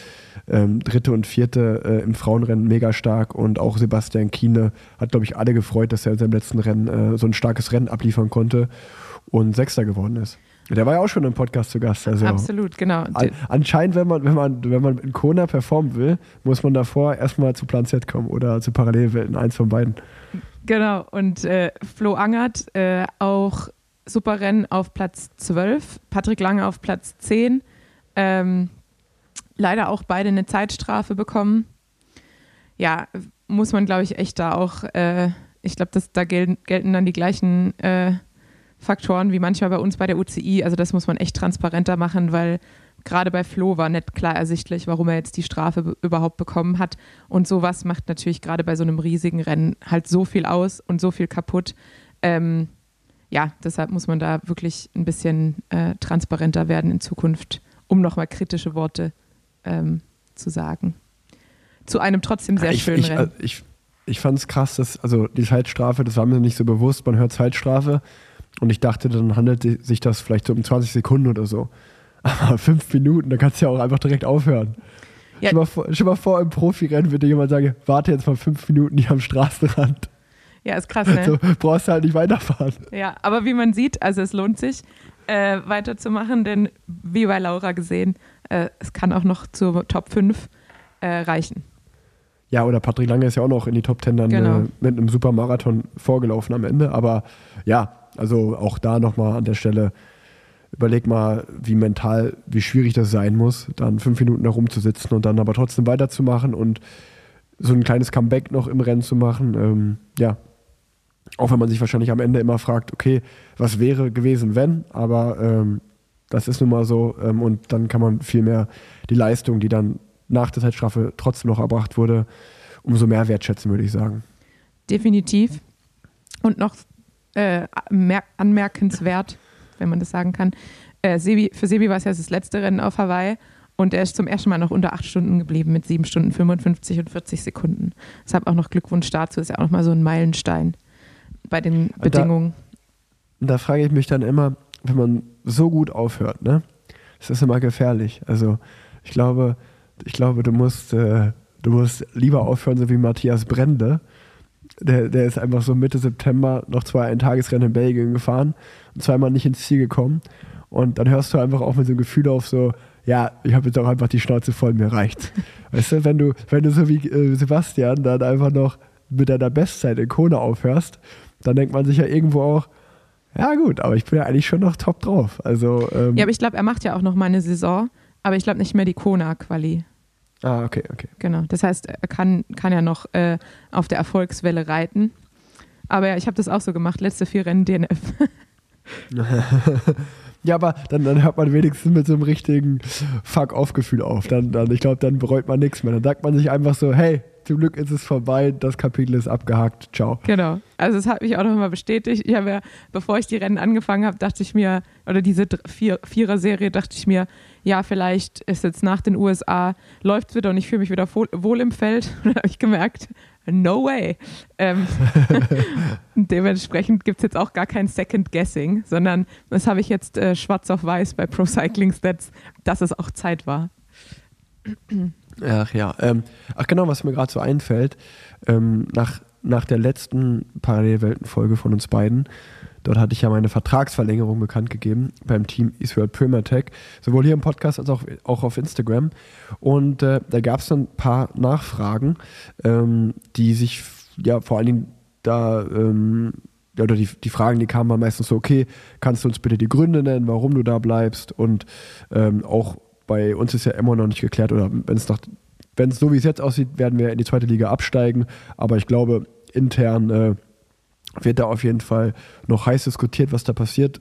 ähm, dritte und vierte äh, im Frauenrennen mega stark und auch Sebastian Kiene hat, glaube ich, alle gefreut, dass er in seinem letzten Rennen äh, so ein starkes Rennen abliefern konnte und Sechster geworden ist. Der war ja auch schon im Podcast zu Gast. Also Absolut, genau. an, anscheinend, wenn man, wenn man, wenn man in Kona performen will, muss man davor erstmal zu Plan Z kommen oder zu Parallelwelten, eins von beiden. Genau, und äh, Flo Angert äh, auch super Rennen auf Platz 12, Patrick Lange auf Platz 10. Ähm, leider auch beide eine Zeitstrafe bekommen. Ja, muss man, glaube ich, echt da auch, äh, ich glaube, da gelten, gelten dann die gleichen äh, Faktoren wie manchmal bei uns bei der UCI. Also das muss man echt transparenter machen, weil gerade bei Flo war nicht klar ersichtlich, warum er jetzt die Strafe be- überhaupt bekommen hat. Und sowas macht natürlich gerade bei so einem riesigen Rennen halt so viel aus und so viel kaputt. Ähm, ja, deshalb muss man da wirklich ein bisschen äh, transparenter werden in Zukunft, um nochmal kritische Worte ähm, zu sagen. Zu einem trotzdem sehr ich, schönen ich, Rennen. ich, ich fand es krass, dass, also die Zeitstrafe, das war mir nicht so bewusst, man hört Zeitstrafe und ich dachte, dann handelt sich das vielleicht so um 20 Sekunden oder so. <laughs> Aber fünf Minuten, da kannst du ja auch einfach direkt aufhören. Ja. Stell, mal vor, stell mal vor, im Profirennen würde jemand sagen, warte jetzt mal fünf Minuten hier am Straßenrand. ja, ist krass, ne? So brauchst du halt nicht weiterfahren. Ja, aber wie man sieht, also es lohnt sich, äh, weiterzumachen, denn wie bei Laura gesehen, äh, es kann auch noch zur Top 5 äh, reichen. Ja, oder Patrick Lange ist ja auch noch in die Top Ten dann Genau. äh, mit einem Supermarathon vorgelaufen am Ende. Aber ja, also auch da nochmal an der Stelle, überleg mal, wie mental, wie schwierig das sein muss, dann fünf Minuten da rumzusitzen und dann aber trotzdem weiterzumachen und so ein kleines Comeback noch im Rennen zu machen. Ähm, ja, auch wenn man sich wahrscheinlich am Ende immer fragt, okay, was wäre gewesen, wenn, aber ähm, das ist nun mal so ähm, und dann kann man viel mehr die Leistung, die dann nach der Zeitstrafe trotzdem noch erbracht wurde, umso mehr wertschätzen, würde ich sagen. Definitiv. Und noch äh, mer- anmerkenswert, wenn man das sagen kann, äh, Sebi, für Sebi war es ja das letzte Rennen auf Hawaii und er ist zum ersten Mal noch unter acht Stunden geblieben mit sieben Stunden 55 und 40 Sekunden. Deshalb auch noch Glückwunsch dazu, ist ja auch nochmal so ein Meilenstein bei den Da- Bedingungen. Und da frage ich mich dann immer, wenn man so gut aufhört, ne? Das ist immer gefährlich. Also ich glaube, ich glaube, du musst, äh, du musst lieber aufhören, so wie Matthias Brende. Der, der ist einfach so Mitte September noch zwei Eintagesrennen in Belgien gefahren und zweimal nicht ins Ziel gekommen. Und dann hörst du einfach auch mit so einem Gefühl auf, so, ja, ich habe jetzt auch einfach die Schnauze voll, mir reicht. <laughs> weißt du, wenn du, wenn du so wie äh, Sebastian dann einfach noch mit deiner Bestzeit in Kona aufhörst, dann denkt man sich ja irgendwo auch, ja gut, aber ich bin ja eigentlich schon noch top drauf. Also, ähm, Ja, aber ich glaube, er macht ja auch noch mal eine Saison, aber ich glaube nicht mehr die Kona-Quali. ah, okay, okay. Genau. Das heißt, er kann, kann ja noch äh, auf der Erfolgswelle reiten. Aber ja, ich habe das auch so gemacht. Letzte vier Rennen DNF. <laughs> <laughs> Ja, aber dann, dann hört man wenigstens mit so einem richtigen Fuck-off-Gefühl auf. Dann, dann, ich glaube, dann bereut man nichts mehr. Dann sagt man sich einfach so, hey, zum Glück ist es vorbei, das Kapitel ist abgehakt, ciao. Genau. Also es hat mich auch nochmal bestätigt. Ich habe ja, bevor ich die Rennen angefangen habe, dachte ich mir, oder diese Vier, Vierer-Serie, dachte ich mir, ja, vielleicht ist jetzt nach den USA, läuft es wieder und ich fühle mich wieder wohl, im Feld. <laughs> Und habe ich gemerkt, no way. Ähm, <laughs> <laughs> dementsprechend gibt es jetzt auch gar kein Second Guessing, sondern das habe ich jetzt äh, schwarz auf weiß bei Pro Cycling Stats, dass es auch Zeit war. Ach ja, ähm, ach genau, was mir gerade so einfällt, ähm, nach, nach der letzten Parallelwelten-Folge von uns beiden, dort hatte ich ja meine Vertragsverlängerung bekannt gegeben beim Team Israel Primatech, sowohl hier im Podcast als auch, auch auf Instagram. Und äh, da gab es dann ein paar Nachfragen, ähm, die sich ja vor allen Dingen da ähm, oder die, die Fragen, die kamen, meistens so, okay, kannst du uns bitte die Gründe nennen, warum du da bleibst? Und ähm, auch bei uns ist ja immer noch nicht geklärt, oder wenn es noch, wenn es so wie es jetzt aussieht, werden wir in die zweite Liga absteigen. Aber ich glaube, intern äh, wird da auf jeden Fall noch heiß diskutiert, was da passiert,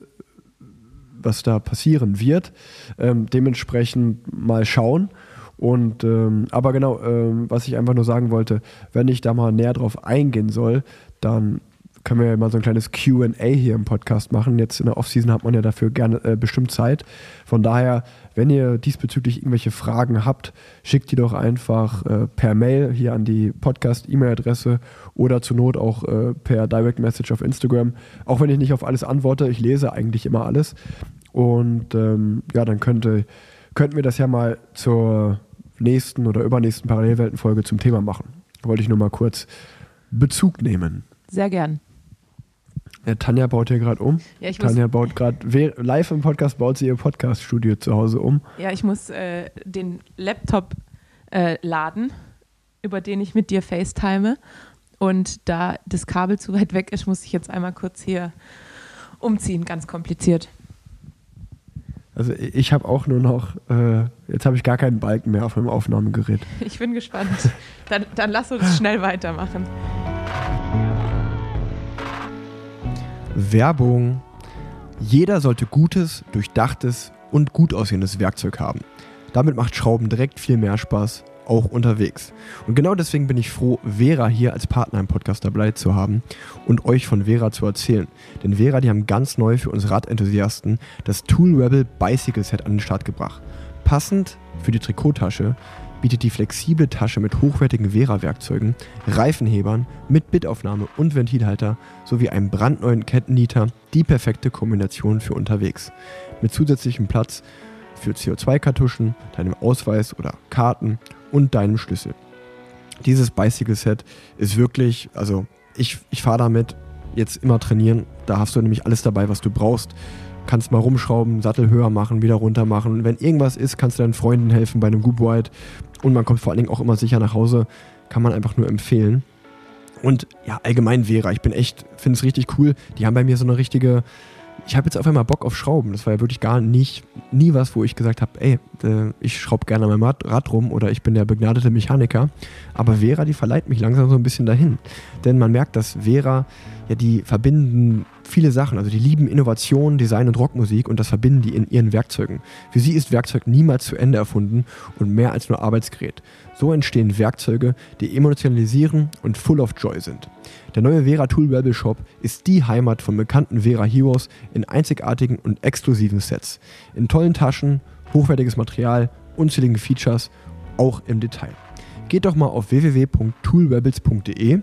was da passieren wird. Ähm, dementsprechend mal schauen. Und ähm, aber genau, ähm, was ich einfach nur sagen wollte, wenn ich da mal näher drauf eingehen soll, dann können wir ja mal so ein kleines QA hier im Podcast machen. Jetzt in der Offseason hat man ja dafür gerne äh, bestimmt Zeit. Von daher, wenn ihr diesbezüglich irgendwelche Fragen habt, schickt die doch einfach äh, per Mail hier an die Podcast-E-Mail-Adresse oder zur Not auch äh, per Direct Message auf Instagram. Auch wenn ich nicht auf alles antworte, ich lese eigentlich immer alles. Und ähm, ja, dann könnte, könnten wir das ja mal zur nächsten oder übernächsten Parallelwelten-Folge zum Thema machen. Wollte ich nur mal kurz Bezug nehmen. Sehr gern. Ja, Tanja baut hier gerade um. Ja, ich muss, Tanja baut gerade live im Podcast, baut sie ihr Podcast-Studio zu Hause um. ja, ich muss äh, den Laptop äh, laden, über den ich mit dir FaceTime. Und da das Kabel zu weit weg ist, muss ich jetzt einmal kurz hier umziehen. Ganz kompliziert. Also ich ich habe auch nur noch, äh, jetzt habe ich gar keinen Balken mehr auf meinem Aufnahmegerät. <laughs> Ich bin gespannt. Dann, dann lass uns schnell weitermachen. Werbung. Jeder sollte gutes, durchdachtes und gut aussehendes Werkzeug haben. Damit macht Schrauben direkt viel mehr Spaß, auch unterwegs. Und genau deswegen bin ich froh, Vera hier als Partner im Podcast dabei zu haben und euch von Vera zu erzählen. Denn Vera, die haben ganz neu für uns Radenthusiasten das Tool Rebel Bicycle Set an den Start gebracht. Passend für die Trikottasche bietet die flexible Tasche mit hochwertigen Vera-Werkzeugen, Reifenhebern mit Bittaufnahme und Ventilhalter sowie einem brandneuen Kettennieter die perfekte Kombination für unterwegs. Mit zusätzlichem Platz für CO2-Kartuschen, deinem Ausweis oder Karten und deinem Schlüssel. Dieses Bicycle-Set ist wirklich, also ich, ich fahre damit jetzt immer trainieren. Da hast du nämlich alles dabei, was du brauchst. Kannst mal rumschrauben, Sattel höher machen, wieder runter machen. Wenn irgendwas ist, kannst du deinen Freunden helfen bei einem Goop White. Und man kommt vor allen Dingen auch immer sicher nach Hause. Kann man einfach nur empfehlen. Und ja, allgemein Vera, ich bin echt, finde es richtig cool. Die haben bei mir so eine richtige, ich habe jetzt auf einmal Bock auf Schrauben. Das war ja wirklich gar nicht, nie was, wo ich gesagt habe, ey, äh, ich schraube gerne Rad, Rad rum oder ich bin der begnadete Mechaniker. Aber Vera, die verleiht mich langsam so ein bisschen dahin. Denn man merkt, dass Vera, ja, die verbinden viele Sachen. Also die lieben Innovation, Design und Rockmusik und das verbinden die in ihren Werkzeugen. Für sie ist Werkzeug niemals zu Ende erfunden und mehr als nur Arbeitsgerät. So entstehen Werkzeuge, die emotionalisieren und full of joy sind. Der neue Vera Tool Rebel Shop ist die Heimat von bekannten Vera Heroes in einzigartigen und exklusiven Sets. In tollen Taschen, hochwertiges Material, unzähligen Features, auch im Detail. Geht doch mal auf www.toolrebels.de,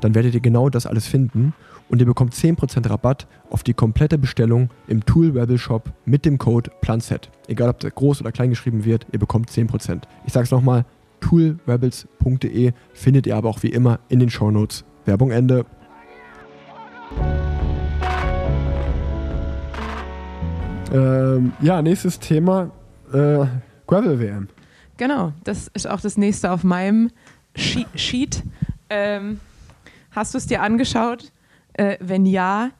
dann werdet ihr genau das alles finden und ihr bekommt 10% Rabatt auf die komplette Bestellung im Tool Rebel Shop mit dem Code PLANSET. Egal ob der groß oder klein geschrieben wird, ihr bekommt 10%. Ich sage es nochmal, toolrebels.de findet ihr aber auch wie immer in den Show Notes. Werbung Ende. Ähm, ja, nächstes Thema: äh, Gravel WM. Genau, das ist auch das nächste auf meinem She- Sheet. Ähm, hast du es dir angeschaut? Äh, wenn ja,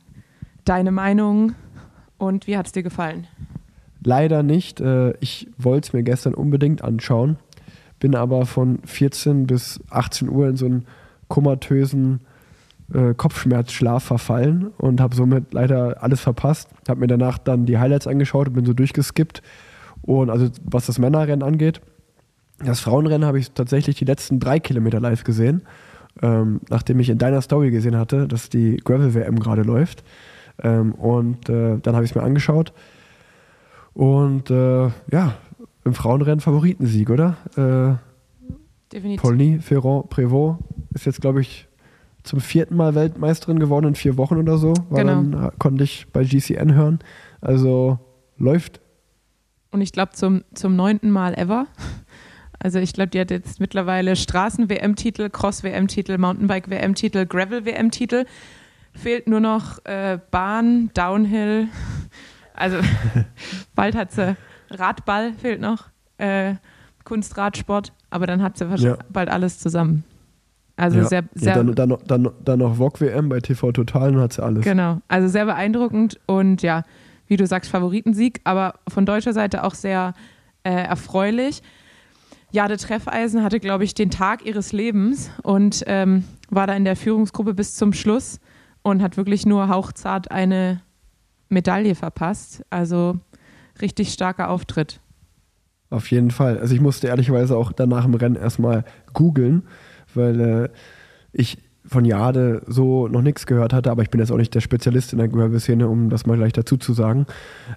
deine Meinung und wie hat es dir gefallen? Leider nicht. Äh, ich wollte es mir gestern unbedingt anschauen, bin aber von 14 bis 18 Uhr in so einen komatösen äh, Kopfschmerzschlaf verfallen und habe somit leider alles verpasst. Habe mir danach dann die Highlights angeschaut und bin so durchgeskippt. Und also was das Männerrennen angeht, das Frauenrennen habe ich tatsächlich die letzten drei Kilometer live gesehen, ähm, nachdem ich in deiner Story gesehen hatte, dass die Gravel-WM gerade läuft. Ähm, und äh, dann habe ich es mir angeschaut. Und äh, ja, im Frauenrennen Favoritensieg, oder? Äh, Definitiv. Paulny Ferrand Prévost ist jetzt, glaube ich, zum vierten Mal Weltmeisterin geworden in vier Wochen oder so. War Genau. dann, äh, konnte ich bei GCN hören. Also läuft. Und ich glaube zum, zum neunten Mal ever. Also ich glaube, die hat jetzt mittlerweile Straßen-WM-Titel, Cross-WM-Titel, Mountainbike-WM-Titel, Gravel-WM-Titel. Fehlt nur noch äh, Bahn, Downhill. Also <laughs> bald hat sie Radball, fehlt noch. Äh, Kunstradsport. Aber dann hat sie wahrscheinlich Ja. bald alles zusammen. Also ja. sehr, ja, sehr dann, dann, noch- dann, noch- dann noch VOG WM bei TV Total und hat sie alles. Genau, also sehr beeindruckend und ja, wie du sagst, Favoritensieg, aber von deutscher Seite auch sehr äh, erfreulich. Jade Treffeisen hatte, glaube ich, den Tag ihres Lebens und ähm, war da in der Führungsgruppe bis zum Schluss und hat wirklich nur hauchzart eine Medaille verpasst. Also richtig starker Auftritt. Auf jeden Fall. Also ich musste ehrlicherweise auch danach im Rennen erstmal googeln, weil äh, ich von Jade so noch nichts gehört hatte, aber ich bin jetzt auch nicht der Spezialist in der Gravel-Szene, um das mal gleich dazu zu sagen.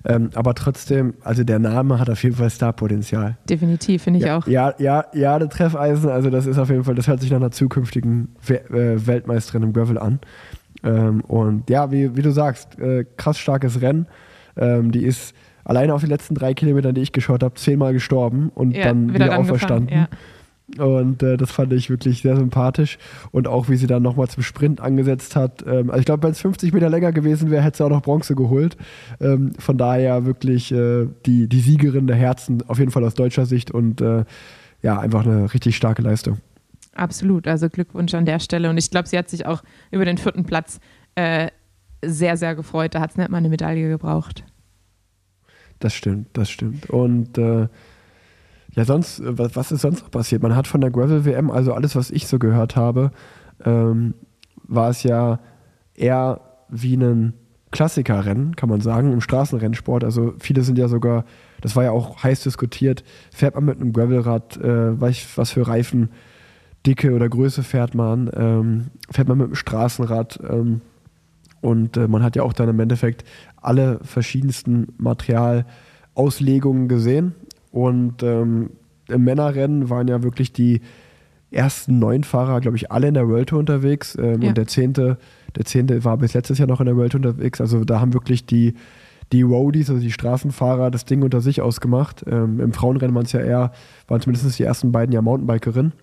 Ähm, aber trotzdem, also der Name hat auf jeden Fall Starpotenzial. Definitiv, finde ich ja, auch. Ja, ja, Jade Treffeisen, also das ist auf jeden Fall, das hört sich nach einer zukünftigen äh, Weltmeisterin im Gravel an. Ähm, und ja, wie, wie du sagst, äh, krass starkes Rennen. Ähm, die ist alleine auf die letzten drei Kilometern, die ich geschaut habe, zehnmal gestorben und Ja, dann wieder, rangefangen, auferstanden. Ja. Und äh, das fand ich wirklich sehr sympathisch. Und auch wie sie dann nochmal zum Sprint angesetzt hat. Ähm, also ich glaube, wenn es 50 Meter länger gewesen wäre, hätte sie auch noch Bronze geholt. Ähm, von daher wirklich äh, die, die Siegerin der Herzen, auf jeden Fall aus deutscher Sicht. Und äh, ja, einfach eine richtig starke Leistung. Absolut, also Glückwunsch an der Stelle. Und ich glaube, sie hat sich auch über den vierten Platz äh, sehr, sehr gefreut. Da hat es nicht mal eine Medaille gebraucht. Das stimmt, das stimmt. Und äh, ja, sonst, äh, was, ist sonst noch passiert? Man hat von der Gravel-WM, also alles, was ich so gehört habe, ähm, war es ja eher wie ein Klassikerrennen, kann man sagen, im Straßenrennsport. Also viele sind ja sogar, das war ja auch heiß diskutiert, fährt man mit einem Gravelrad, äh, was, was für Reifen, Dicke oder Größe fährt man, ähm, fährt man mit einem Straßenrad ähm, und äh, man hat ja auch dann im Endeffekt alle verschiedensten Materialauslegungen gesehen und ähm, im Männerrennen waren ja wirklich die ersten neun Fahrer, glaube ich, alle in der World Tour unterwegs. Ähm, Ja. Und der zehnte, der zehnte war bis letztes Jahr noch in der World Tour unterwegs. Also da haben wirklich die, die Roadies, also die Straßenfahrer, das Ding unter sich ausgemacht. Ähm, Im Frauenrennen waren es ja eher, waren zumindest die ersten beiden ja Mountainbikerinnen.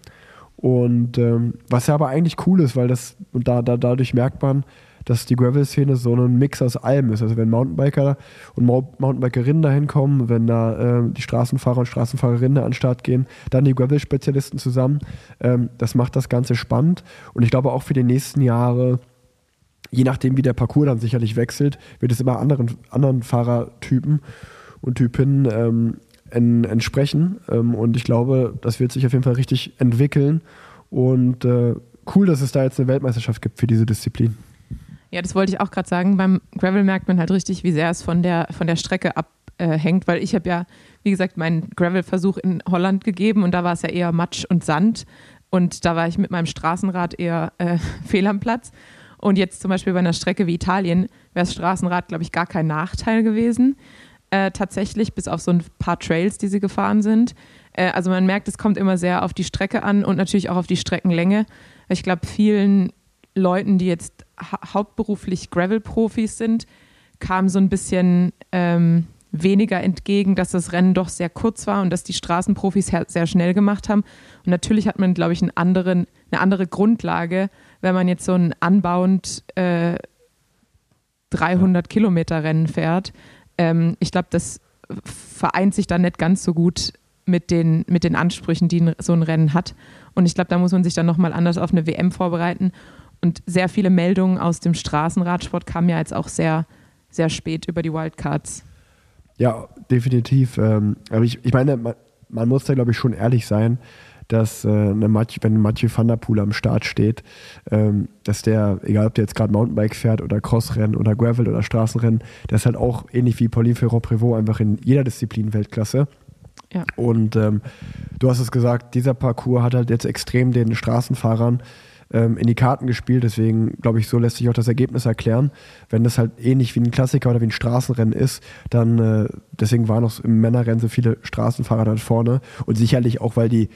Und ähm, was ja aber eigentlich cool ist, weil das, und da, da dadurch merkt man, dass die Gravel-Szene so ein Mix aus allem ist. Also wenn Mountainbiker und Mountainbikerinnen da hinkommen, wenn da äh, die Straßenfahrer und Straßenfahrerinnen an den Start gehen, dann die Gravel-Spezialisten zusammen, ähm, das macht das Ganze spannend. Und ich glaube auch für die nächsten Jahre, je nachdem wie der Parcours dann sicherlich wechselt, wird es immer anderen, anderen Fahrertypen und Typinnen ähm, en, entsprechen. Ähm, und ich glaube, das wird sich auf jeden Fall richtig entwickeln. Und äh, cool, dass es da jetzt eine Weltmeisterschaft gibt für diese Disziplin. Ja, das wollte ich auch gerade sagen. Beim Gravel merkt man halt richtig, wie sehr es von der, von der Strecke abhängt, weil ich habe ja, wie gesagt, meinen Gravel-Versuch in Holland gegeben und da war es ja eher Matsch und Sand und da war ich mit meinem Straßenrad eher äh, <laughs> fehl am Platz. Und jetzt zum Beispiel bei einer Strecke wie Italien wäre das Straßenrad, glaube ich, gar kein Nachteil gewesen. Äh, tatsächlich, bis auf so ein paar Trails, die sie gefahren sind. Äh, also man merkt, es kommt immer sehr auf die Strecke an und natürlich auch auf die Streckenlänge. Ich glaube, vielen Leuten, die jetzt ha hauptberuflich Gravel-Profis sind, kam so ein bisschen ähm, weniger entgegen, dass das Rennen doch sehr kurz war und dass die Straßenprofis sehr schnell gemacht haben. Und natürlich hat man, glaube ich, einen anderen, eine andere Grundlage, wenn man jetzt so ein anbauend äh, 300 Kilometer Rennen fährt. Ähm, ich glaube, das vereint sich dann nicht ganz so gut mit den, mit den Ansprüchen, die so ein Rennen hat. Und ich glaube, da muss man sich dann nochmal anders auf eine WM vorbereiten. Und sehr viele Meldungen aus dem Straßenradsport kamen ja jetzt auch sehr, sehr spät über die Wildcards. Ja, definitiv. Ähm, aber ich, ich meine, man, man muss da, glaube ich, schon ehrlich sein, dass äh, eine Mathieu, wenn Mathieu van der Poel am Start steht, ähm, dass der, egal ob der jetzt gerade Mountainbike fährt oder Crossrennen oder Gravel oder Straßenrennen, der ist halt auch ähnlich wie Pauline Ferrand-Prévot einfach in jeder Disziplin Weltklasse. Ja. Und ähm, du hast es gesagt, dieser Parcours hat halt jetzt extrem den Straßenfahrern ähm, in die Karten gespielt. Deswegen glaube ich, so lässt sich auch das Ergebnis erklären. Wenn das halt ähnlich wie ein Klassiker oder wie ein Straßenrennen ist, dann äh, deswegen waren auch im Männerrennen so viele Straßenfahrer dann vorne. Und sicherlich auch, weil die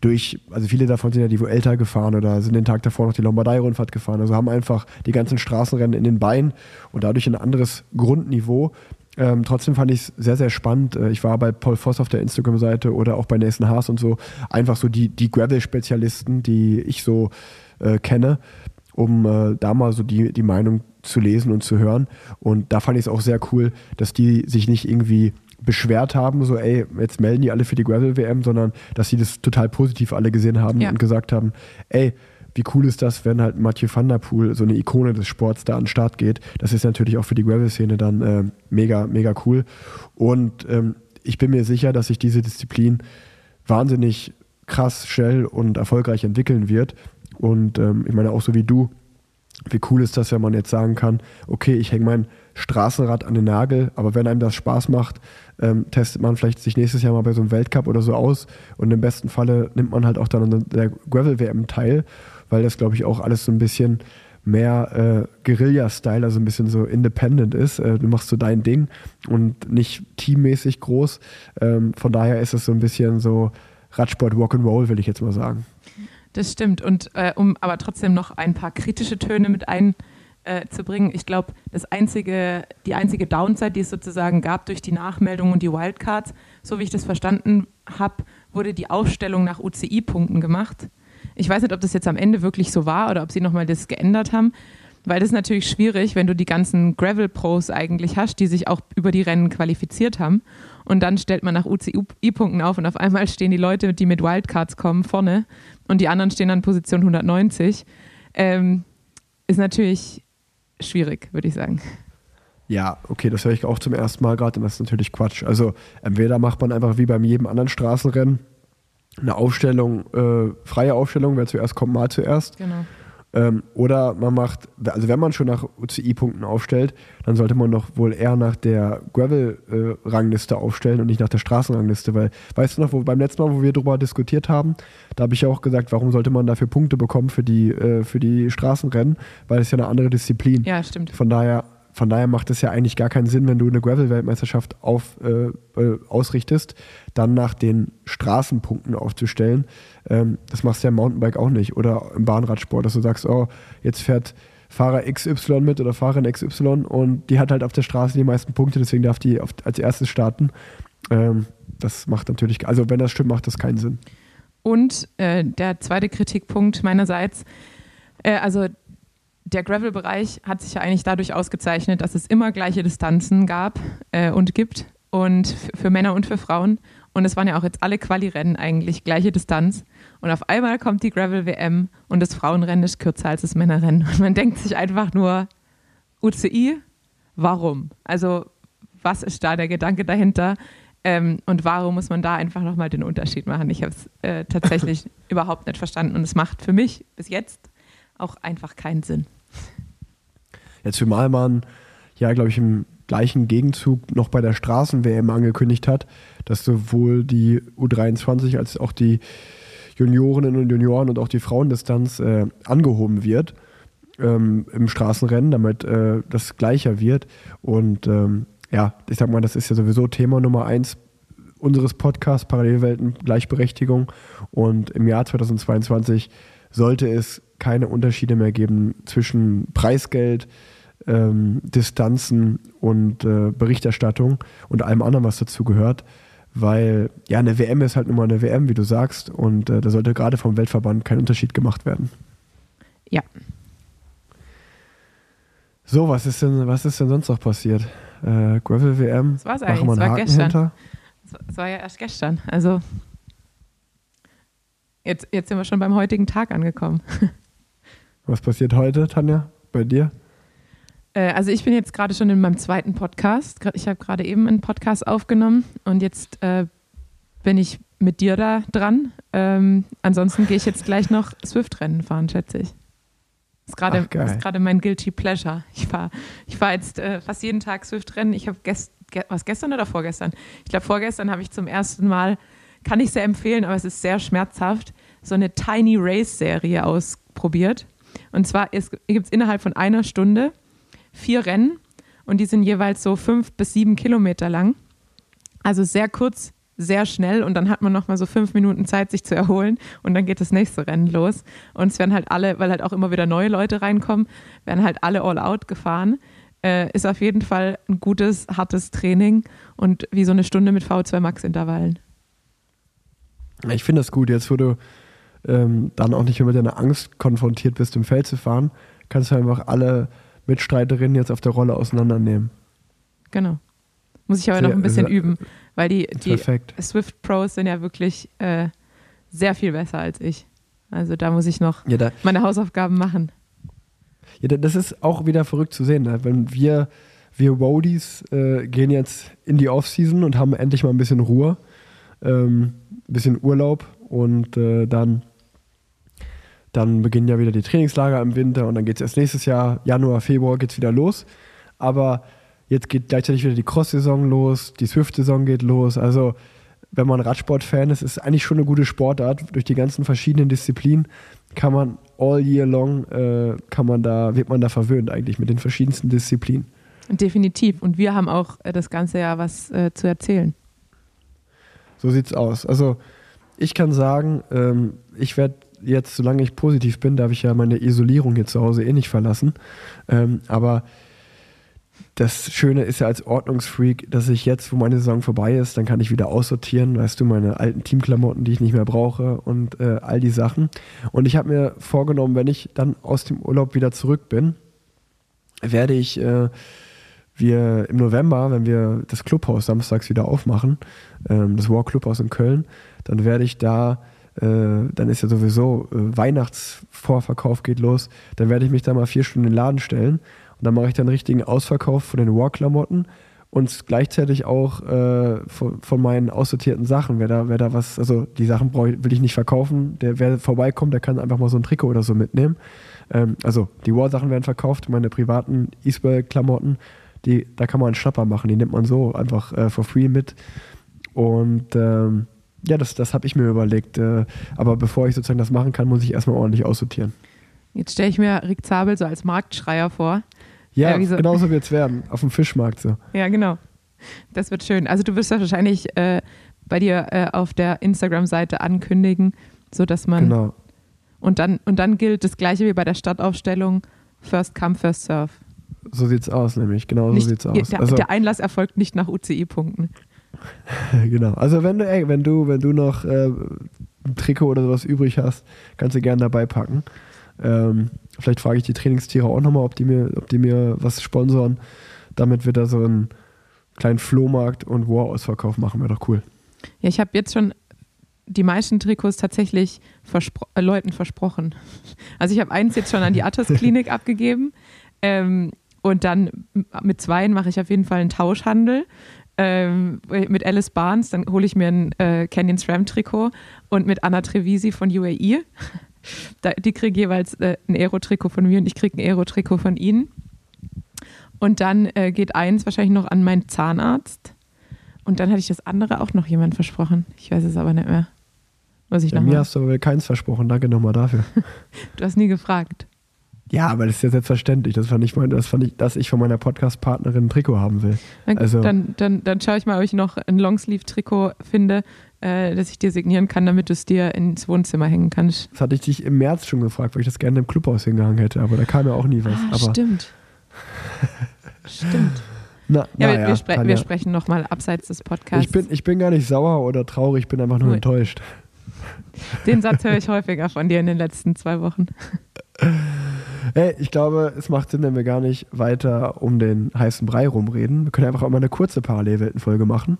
durch, also viele davon sind ja die Vuelta gefahren oder sind den Tag davor noch die Lombardei-Rundfahrt gefahren. Also haben einfach die ganzen Straßenrennen in den Beinen und dadurch ein anderes Grundniveau. Ähm, trotzdem fand ich es sehr, sehr spannend. Äh, Ich war bei Paul Voss auf der Instagram-Seite oder auch bei Nathan Haas und so. Einfach so die, die Gravel-Spezialisten, die ich so äh, kenne, um äh, da mal so die, die Meinung zu lesen und zu hören. Und da fand ich es auch sehr cool, dass die sich nicht irgendwie beschwert haben, so ey, jetzt melden die alle für die Gravel-WM, sondern dass sie das total positiv alle gesehen haben Ja. und gesagt haben, ey, wie cool ist das, wenn halt Mathieu van der Poel, so eine Ikone des Sports, da an den Start geht. Das ist natürlich auch für die Gravel-Szene dann äh, mega, mega cool. Und ähm, ich bin mir sicher, dass sich diese Disziplin wahnsinnig krass, schnell und erfolgreich entwickeln wird. Und ähm, ich meine, auch so wie du, wie cool ist das, wenn man jetzt sagen kann, okay, ich hänge mein Straßenrad an den Nagel, aber wenn einem das Spaß macht, ähm, testet man vielleicht sich nächstes Jahr mal bei so einem Weltcup oder so aus und im besten Falle nimmt man halt auch dann an der Gravel-WM teil, weil das, glaube ich, auch alles so ein bisschen mehr äh, Guerilla-Style, also ein bisschen so independent ist. Äh, du machst so dein Ding und nicht teammäßig groß. Ähm, von daher ist es so ein bisschen so Radsport Rock'n'Roll, will ich jetzt mal sagen. Das stimmt. Und äh, um aber trotzdem noch ein paar kritische Töne mit einzubringen, ich glaube, das einzige, die einzige Downside, die es sozusagen gab durch die Nachmeldung und die Wildcards, so wie ich das verstanden habe, wurde die Aufstellung nach UCI-Punkten gemacht. Ich weiß nicht, ob das jetzt am Ende wirklich so war oder ob sie nochmal das geändert haben, weil das ist natürlich schwierig, wenn du die ganzen Gravel-Pros eigentlich hast, die sich auch über die Rennen qualifiziert haben. Und dann stellt man nach UCI-Punkten auf und auf einmal stehen die Leute, die mit Wildcards kommen, vorne und die anderen stehen an Position 190. Ähm, ist natürlich schwierig, würde ich sagen. Ja, okay, das höre ich auch zum ersten Mal gerade und das ist natürlich Quatsch. Also entweder macht man einfach wie beim jedem anderen Straßenrennen eine Aufstellung, äh, freie Aufstellung, wer zuerst kommt, mal zuerst. Genau. Ähm, oder man macht, also wenn man schon nach UCI-Punkten aufstellt, dann sollte man doch wohl eher nach der Gravel-Rangliste aufstellen und nicht nach der Straßenrangliste, weil, weißt du noch, wo, beim letzten Mal, wo wir darüber diskutiert haben, da habe ich ja auch gesagt, warum sollte man dafür Punkte bekommen für die, äh, für die Straßenrennen, weil es ja eine andere Disziplin. Ja, stimmt. Von daher von daher macht es ja eigentlich gar keinen Sinn, wenn du eine Gravel-Weltmeisterschaft auf, äh, äh, ausrichtest, dann nach den Straßenpunkten aufzustellen. Ähm, das machst du ja im Mountainbike auch nicht oder im Bahnradsport, dass du sagst, oh, jetzt fährt Fahrer XY mit oder Fahrerin XY und die hat halt auf der Straße die meisten Punkte, deswegen darf die auf, als erstes starten. Ähm, das macht natürlich, also wenn das stimmt, macht das keinen Sinn. Und äh, der zweite Kritikpunkt meinerseits, äh, also der Gravel-Bereich hat sich ja eigentlich dadurch ausgezeichnet, dass es immer gleiche Distanzen gab äh, und gibt und für Männer und für Frauen. Und es waren ja auch jetzt alle Quali-Rennen eigentlich gleiche Distanz. Und auf einmal kommt die Gravel-WM und das Frauenrennen ist kürzer als das Männerrennen. Und man denkt sich einfach nur, UCI, warum? Also was ist da der Gedanke dahinter? Ähm, und warum muss man da einfach nochmal den Unterschied machen? Ich habe es äh, tatsächlich <laughs> überhaupt nicht verstanden und es macht für mich bis jetzt auch einfach keinen Sinn. Jetzt zumal man ja, glaube ich, im gleichen Gegenzug noch bei der Straßen-WM angekündigt hat, dass sowohl die U23 als auch die Juniorinnen und Junioren und auch die Frauendistanz äh, angehoben wird ähm, im Straßenrennen, damit äh, das gleicher wird. Und ähm, ja, ich sag mal, das ist ja sowieso Thema Nummer eins unseres Podcasts, Parallelwelten, Gleichberechtigung. Und im Jahr 2022 sollte es keine Unterschiede mehr geben zwischen Preisgeld, ähm, Distanzen und äh, Berichterstattung und allem anderen, was dazu gehört. Weil ja, eine WM ist halt nun mal eine WM, wie du sagst, und äh, da sollte gerade vom Weltverband kein Unterschied gemacht werden. Ja. So, was ist denn, was ist denn sonst noch passiert? Äh, Gravel WM. Das war's machen eigentlich, wir das einen war Haken gestern. hinter. Es war ja erst gestern. Also jetzt, jetzt sind wir schon beim heutigen Tag angekommen. <laughs> Was passiert heute, Tanja, bei dir? Äh, also ich bin jetzt gerade schon in meinem zweiten Podcast. Ich habe gerade eben einen Podcast aufgenommen und jetzt äh, bin ich mit dir da dran. Ähm, ansonsten gehe ich jetzt gleich noch Swift-Rennen fahren, schätze ich. Ist gerade Ach, geil. ist gerade mein guilty pleasure. Ich fahre ich fahr jetzt äh, fast jeden Tag Swift-Rennen. Ich habe gest, ge, was gestern oder vorgestern? Ich glaube vorgestern habe ich zum ersten Mal, kann ich sehr empfehlen, aber es ist sehr schmerzhaft, so eine Tiny Race-Serie ausprobiert. Und zwar gibt es innerhalb von einer Stunde vier Rennen und die sind jeweils so fünf bis sieben Kilometer lang. Also sehr kurz, sehr schnell und dann hat man nochmal so fünf Minuten Zeit, sich zu erholen und dann geht das nächste Rennen los. Und es werden halt alle, weil halt auch immer wieder neue Leute reinkommen, werden halt alle all out gefahren. Äh, ist auf jeden Fall ein gutes, hartes Training und wie so eine Stunde mit V2 Max Intervallen. Ich finde das gut, jetzt wo du ähm, dann auch nicht mehr mit deiner Angst konfrontiert bist, im Feld zu fahren, kannst du einfach alle Mitstreiterinnen jetzt auf der Rolle auseinandernehmen. Genau. Muss ich aber Sehr- noch ein bisschen sehr- üben, weil die, die Perfekt. Swift Pros sind ja wirklich äh, sehr viel besser als ich. Also da muss ich noch Ja, da, meine Hausaufgaben machen. ja, da- das ist auch wieder verrückt zu sehen. Ne? Wenn wir, wir Roadies äh, gehen jetzt in die Offseason und haben endlich mal ein bisschen Ruhe, ähm, ein bisschen Urlaub und äh, dann, dann beginnen ja wieder die Trainingslager im Winter und dann geht es erst nächstes Jahr, Januar, Februar geht es wieder los. Aber jetzt geht gleichzeitig wieder die Cross-Saison los, die Swift-Saison geht los. Also wenn man Radsport-Fan ist, ist eigentlich schon eine gute Sportart. Durch die ganzen verschiedenen Disziplinen kann man all year long, äh, kann man da, wird man da verwöhnt eigentlich mit den verschiedensten Disziplinen. Definitiv. Und wir haben auch äh, das ganze Jahr was äh, zu erzählen. So sieht's aus. Also ich kann sagen, ähm, ich werde jetzt, solange ich positiv bin, darf ich ja meine Isolierung hier zu Hause eh nicht verlassen. Ähm, aber das Schöne ist ja als Ordnungsfreak, dass ich jetzt, wo meine Saison vorbei ist, dann kann ich wieder aussortieren, weißt du, meine alten Teamklamotten, die ich nicht mehr brauche und äh, all die Sachen. Und ich habe mir vorgenommen, wenn ich dann aus dem Urlaub wieder zurück bin, werde ich äh, wir im November, wenn wir das Clubhaus samstags wieder aufmachen, ähm, das War Clubhaus in Köln, dann werde ich da, äh, dann ist ja sowieso äh, Weihnachtsvorverkauf geht los, dann werde ich mich da mal vier Stunden in den Laden stellen und dann mache ich dann einen richtigen Ausverkauf von den War-Klamotten und gleichzeitig auch äh, von, von meinen aussortierten Sachen. Wer da, wer da was, also die Sachen brauch will ich nicht verkaufen. Der, wer vorbeikommt, der kann einfach mal so ein Trikot oder so mitnehmen. Ähm, also die War-Sachen werden verkauft, meine privaten Eastwell-Klamotten, da kann man einen Schnapper machen, die nimmt man so einfach äh, for free mit. Und ähm, ja, das, das habe ich mir überlegt. Äh, aber bevor ich sozusagen das machen kann, muss ich erstmal ordentlich aussortieren. Jetzt stelle ich mir Rick Zabel so als Marktschreier vor, Ja, Ja, wie so- genauso wird es werden. Auf dem Fischmarkt so. Ja, genau. Das wird schön. Also du wirst das wahrscheinlich äh, bei dir äh, auf der Instagram-Seite ankündigen, sodass man Genau. und dann und dann gilt das gleiche wie bei der Stadtaufstellung: First come, first serve. So sieht's aus, nämlich. Genau Nicht, so sieht's aus. der, also, der Einlass erfolgt nicht nach UCI-Punkten. <laughs> genau. Also wenn du, ey, wenn du, wenn du noch äh, ein Trikot oder sowas übrig hast, kannst du gerne dabei packen. Ähm, vielleicht frage ich die Trainingstiere auch nochmal, ob die mir, ob die mir was sponsoren. Damit wir da so einen kleinen Flohmarkt und War-Ausverkauf machen, wäre doch cool. Ja, ich habe jetzt schon die meisten Trikots tatsächlich verspro äh, Leuten versprochen. <laughs> Also ich habe eins jetzt schon an die Athos-Klinik <laughs> abgegeben ähm, und dann mit zweien mache ich auf jeden Fall einen Tauschhandel. Ähm, mit Alice Barnes, dann hole ich mir ein äh, Canyon SRAM Trikot und mit Anna Trevisi von UAE. <laughs> Da, die kriegen jeweils äh, ein Aero-Trikot von mir und ich kriege ein Aero-Trikot von ihnen. Und dann äh, geht eins wahrscheinlich noch an meinen Zahnarzt. Und dann hatte ich das andere auch noch jemand versprochen. Ich weiß es aber nicht mehr. Muss ich Ja, nochmal. mir hast du aber keins versprochen. Danke nochmal dafür. <laughs> Du hast nie gefragt. Ja, aber das ist ja selbstverständlich. Das fand ich, das fand ich, dass ich von meiner Podcast-Partnerin ein Trikot haben will. Dann, Also- dann, dann, dann schaue ich mal, ob ich noch ein Longsleeve-Trikot finde, äh, das ich dir signieren kann, damit du es dir ins Wohnzimmer hängen kannst. Das hatte ich dich im März schon gefragt, weil ich das gerne im Clubhaus hingehangen hätte, aber da kam ja auch nie was. Ah, aber stimmt. <laughs> stimmt. na, Ja, na wir, wir, spre Tanja, wir sprechen nochmal abseits des Podcasts. ich bin, ich bin gar nicht sauer oder traurig, ich bin einfach nur Nur- enttäuscht. Den Satz höre ich häufiger von dir in den letzten zwei Wochen. <laughs> Ey, ich glaube, es macht Sinn, wenn wir gar nicht weiter um den heißen Brei rumreden. Wir können einfach auch mal eine kurze Parallelweltenfolge machen.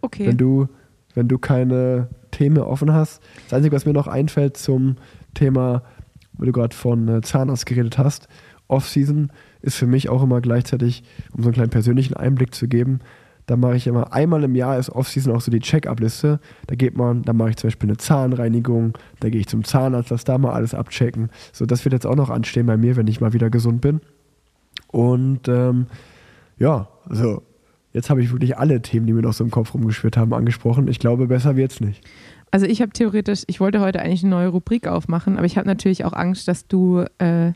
Okay. Wenn du, wenn du keine Themen offen hast. Das Einzige, was mir noch einfällt zum Thema, wo du gerade von äh, Zahnarzt geredet hast, Off-Season ist für mich auch immer gleichzeitig, um so einen kleinen persönlichen Einblick zu geben, da mache ich immer einmal im Jahr ist Off-Season auch so die Check-up-Liste. Da geht man, da mache ich zum Beispiel eine Zahnreinigung, da gehe ich zum Zahnarzt, lass da mal alles abchecken. So, das wird jetzt auch noch anstehen bei mir, wenn ich mal wieder gesund bin. Und ähm, ja, also jetzt habe ich wirklich alle Themen, die mir noch so im Kopf rumgeschwirrt haben, angesprochen. Ich glaube, besser wird's nicht. Also ich habe theoretisch, ich wollte heute eigentlich eine neue Rubrik aufmachen, aber ich habe natürlich auch Angst, dass du äh,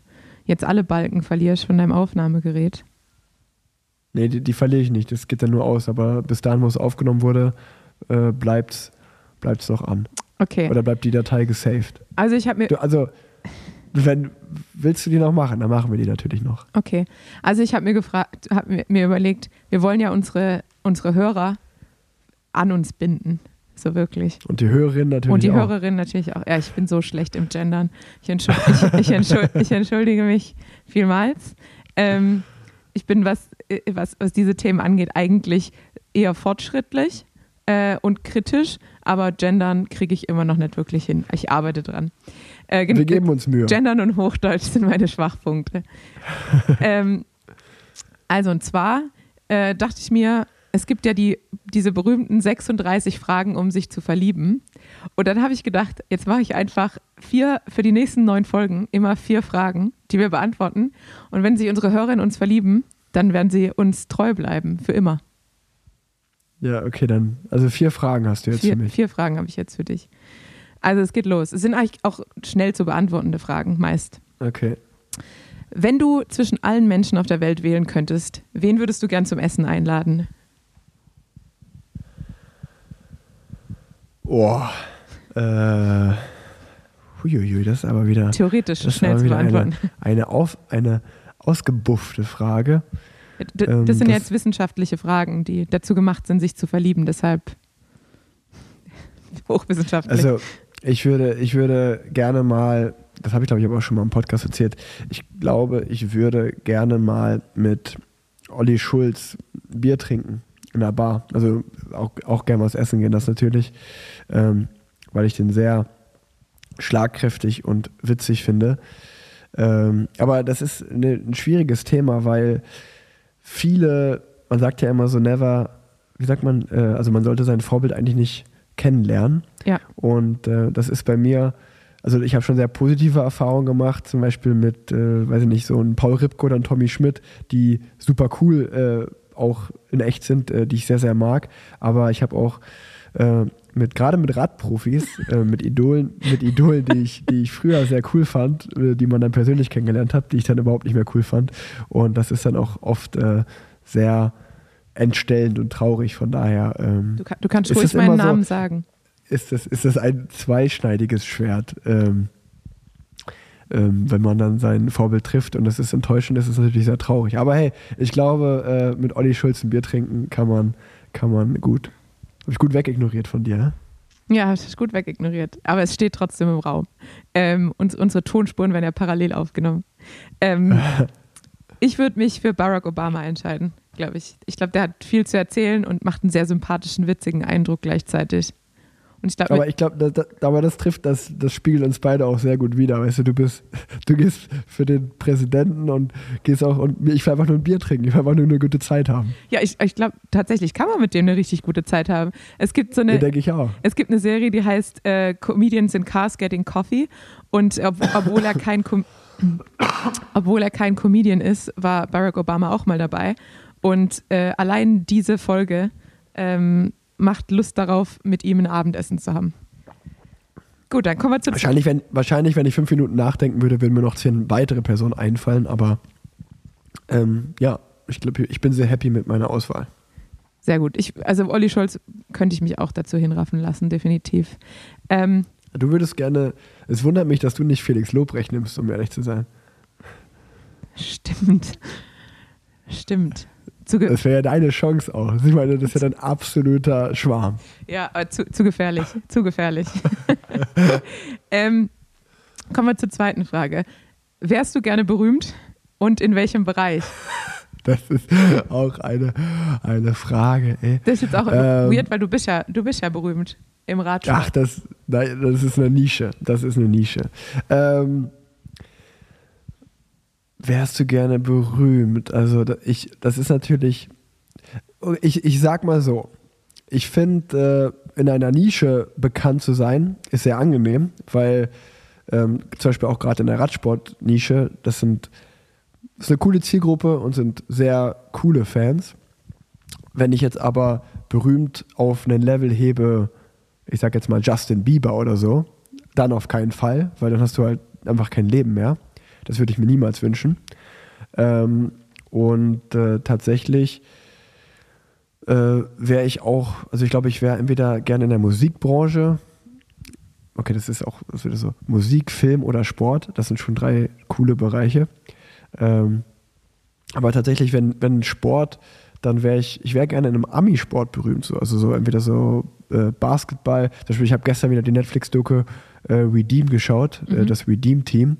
jetzt alle Balken verlierst von deinem Aufnahmegerät. Nee, die, die verliere ich nicht. Das geht dann nur aus. Aber bis dahin, wo es aufgenommen wurde, äh, bleibt's, bleibt's noch an. Okay. Oder bleibt die Datei gesaved. Also ich habe mir, Du, also, wenn, willst du die noch machen? Dann machen wir die natürlich noch. okay. Also ich habe mir gefragt, habe mir, überlegt, wir wollen ja unsere, unsere Hörer an uns binden. So wirklich. Und die Hörerin natürlich Und die auch. Hörerin natürlich auch. Ja, ich bin so schlecht im Gendern. Ich, entschuld, <laughs> ich, ich, entschuld, ich entschuldige mich vielmals. Ähm, ich bin, was, was, was diese Themen angeht, eigentlich eher fortschrittlich äh, und kritisch, aber Gendern kriege ich immer noch nicht wirklich hin. Ich arbeite dran. Äh, Wir geben uns Mühe. Gendern und Hochdeutsch sind meine Schwachpunkte. <laughs> ähm, also und zwar äh, dachte ich mir, es gibt ja die, diese berühmten 36 Fragen, um sich zu verlieben. Und dann habe ich gedacht, jetzt mache ich einfach vier, für die nächsten neun Folgen immer vier Fragen, die wir beantworten. Und wenn sich unsere Hörerinnen uns verlieben, dann werden sie uns treu bleiben, für immer. Ja, okay, dann. Also vier Fragen hast du jetzt Vier, für mich. vier Fragen habe ich jetzt für dich. Also es geht los. Es sind eigentlich auch schnell zu beantwortende Fragen, meist. Okay. Wenn du zwischen allen Menschen auf der Welt wählen könntest, wen würdest du gern zum Essen einladen? Oh. Äh. Huiuiui, das ist aber wieder. Theoretisch schnell zu beantworten. eine, eine, auf, eine ausgebuffte Frage. D ähm, das sind das- jetzt wissenschaftliche Fragen, die dazu gemacht sind, sich zu verlieben. Deshalb <laughs> hochwissenschaftlich. Also, ich würde, ich würde gerne mal, das habe ich glaube ich aber auch schon mal im Podcast erzählt, ich glaube, ich würde gerne mal mit Olli Schulz Bier trinken in der Bar. Also auch, auch gerne was essen gehen, das natürlich, ähm, weil ich den sehr schlagkräftig und witzig finde. Ähm, aber das ist eine, ein schwieriges Thema, weil viele, man sagt ja immer so never, wie sagt man, äh, also man sollte sein Vorbild eigentlich nicht kennenlernen. ja. Und äh, das ist bei mir, also ich habe schon sehr positive Erfahrungen gemacht, zum Beispiel mit, äh, weiß ich nicht, so ein Paul Ripke oder ein Tommy Schmidt, die super cool äh, auch in echt sind, äh, die ich sehr, sehr mag. Aber ich habe auch äh, mit gerade mit Radprofis, äh, mit Idolen, mit Idolen, die ich, die ich früher sehr cool fand, äh, die man dann persönlich kennengelernt hat, die ich dann überhaupt nicht mehr cool fand. Und das ist dann auch oft äh, sehr entstellend und traurig. Von daher ähm, Du, kann, du kannst ruhig meinen so- Namen sagen. ist das, ist das ein zweischneidiges Schwert. Ähm, ähm, wenn man dann sein Vorbild trifft und das ist enttäuschend, das ist natürlich sehr traurig. Aber hey, ich glaube, äh, mit Olli Schulz ein Bier trinken kann man, kann man gut. Habe ich gut wegignoriert von dir, ne? Ja, das ist gut wegignoriert. Aber es steht trotzdem im Raum. Ähm, und unsere Tonspuren werden ja parallel aufgenommen. Ähm, <laughs> ich würde mich für Barack Obama entscheiden, glaube ich. Ich glaube, der hat viel zu erzählen und macht einen sehr sympathischen, witzigen Eindruck gleichzeitig. Und ich glaube, Aber ich glaube, da, da, aber das trifft, das, das spiegelt uns beide auch sehr gut wider. Weißt du, du bist, <laughs> du gehst für den Präsidenten und gehst auch, und ich will einfach nur ein Bier trinken, ich will einfach nur eine gute Zeit haben. ja, ich, ich glaube, tatsächlich kann man mit dem eine richtig gute Zeit haben. Es gibt so Ja, eine, denke ich auch. Es gibt eine Serie, die heißt äh, Comedians in Cars Getting Coffee. Und ob, obwohl, er kein Com <coughs> obwohl er kein Comedian ist, war Barack Obama auch mal dabei. Und äh, allein diese Folge ähm, macht Lust darauf, mit ihm ein Abendessen zu haben. Gut, dann kommen wir zu Wahrscheinlich wenn, wahrscheinlich, wenn ich fünf Minuten nachdenken würde, würden mir noch zehn weitere Personen einfallen, aber ähm, ja, ich glaube, ich bin sehr happy mit meiner Auswahl. Sehr gut. Ich, also Olli Scholz könnte ich mich auch dazu hinraffen lassen, definitiv. Ähm, Du würdest gerne, es wundert mich, dass du nicht Felix Lobrecht nimmst, um ehrlich zu sein. stimmt. Stimmt. Zu, Das wäre ja deine Chance auch. Ich meine, das ist ja dein absoluter Schwarm. Ja, äh, zu, zu gefährlich, zu gefährlich. <laughs> ähm, kommen wir zur zweiten Frage. Wärst du gerne berühmt und in welchem Bereich? <laughs> Das ist auch eine, eine Frage, ey. Das ist jetzt auch Ähm. weird, weil du bist ja, du bist ja berühmt im Radsport. Ach, das, nein, das ist eine Nische. Das ist eine Nische. Ähm, wärst du gerne berühmt? Also ich, das ist natürlich, ich, ich sag mal so, ich finde, äh, in einer Nische bekannt zu sein, ist sehr angenehm, weil ähm, zum Beispiel auch gerade in der Radsport-Nische, das sind das ist eine coole Zielgruppe und sind sehr coole Fans. Wenn ich jetzt aber berühmt auf einen Level hebe, ich sag jetzt mal Justin Bieber oder so, dann auf keinen Fall, weil dann hast du halt einfach kein Leben mehr. Das würde ich mir niemals wünschen. Ähm, und äh, tatsächlich äh, wäre ich auch, also ich glaube, ich wäre entweder gerne in der Musikbranche. Okay, das ist auch das ist so Musik, Film oder Sport. Das sind schon drei coole Bereiche. Ähm, aber tatsächlich, wenn, wenn Sport, dann wäre ich, ich wäre gerne in einem Ami-Sport berühmt. So. Also so entweder so äh, Basketball. Zum Beispiel, ich habe gestern wieder die Netflix-Doku äh, Redeem geschaut, äh, Mhm. das Redeem-Team.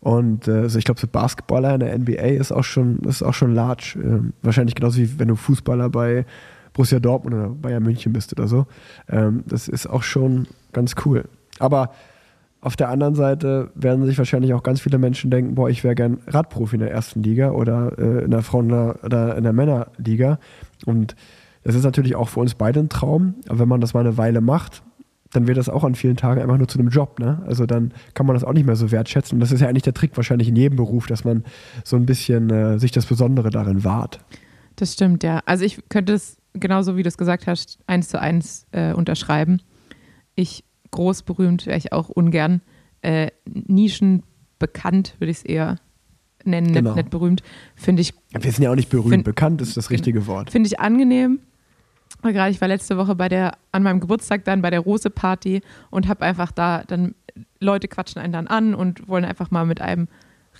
Und äh, also ich glaube, so Basketballer in der NBA ist auch schon, ist auch schon large. Ähm, wahrscheinlich genauso wie wenn du Fußballer bei Borussia Dortmund oder Bayern München bist oder so. Ähm, das ist auch schon ganz cool. Aber auf der anderen Seite werden sich wahrscheinlich auch ganz viele Menschen denken, boah, ich wäre gern Radprofi in der ersten Liga oder äh, in der Frauen- oder in der Männerliga. Und das ist natürlich auch für uns beide ein Traum. Aber wenn man das mal eine Weile macht, dann wird das auch an vielen Tagen einfach nur zu einem Job. Ne? Also dann kann man das auch nicht mehr so wertschätzen. Und das ist ja eigentlich der Trick wahrscheinlich in jedem Beruf, dass man so ein bisschen äh, sich das Besondere darin wahrt. Das stimmt, ja. Also ich könnte es genauso wie du es gesagt hast, eins zu eins äh, unterschreiben. Ich groß berühmt wäre ich auch ungern. Äh, Nischen bekannt würde ich es eher nennen, Genau. nicht, nicht berühmt. Finde ich Wir sind ja auch nicht berühmt. Find- Bekannt ist das richtige Wort. Finde ich angenehm. Gerade ich war letzte Woche bei der, an meinem Geburtstag dann bei der Rose-Party und habe einfach da, dann Leute quatschen einen dann an und wollen einfach mal mit einem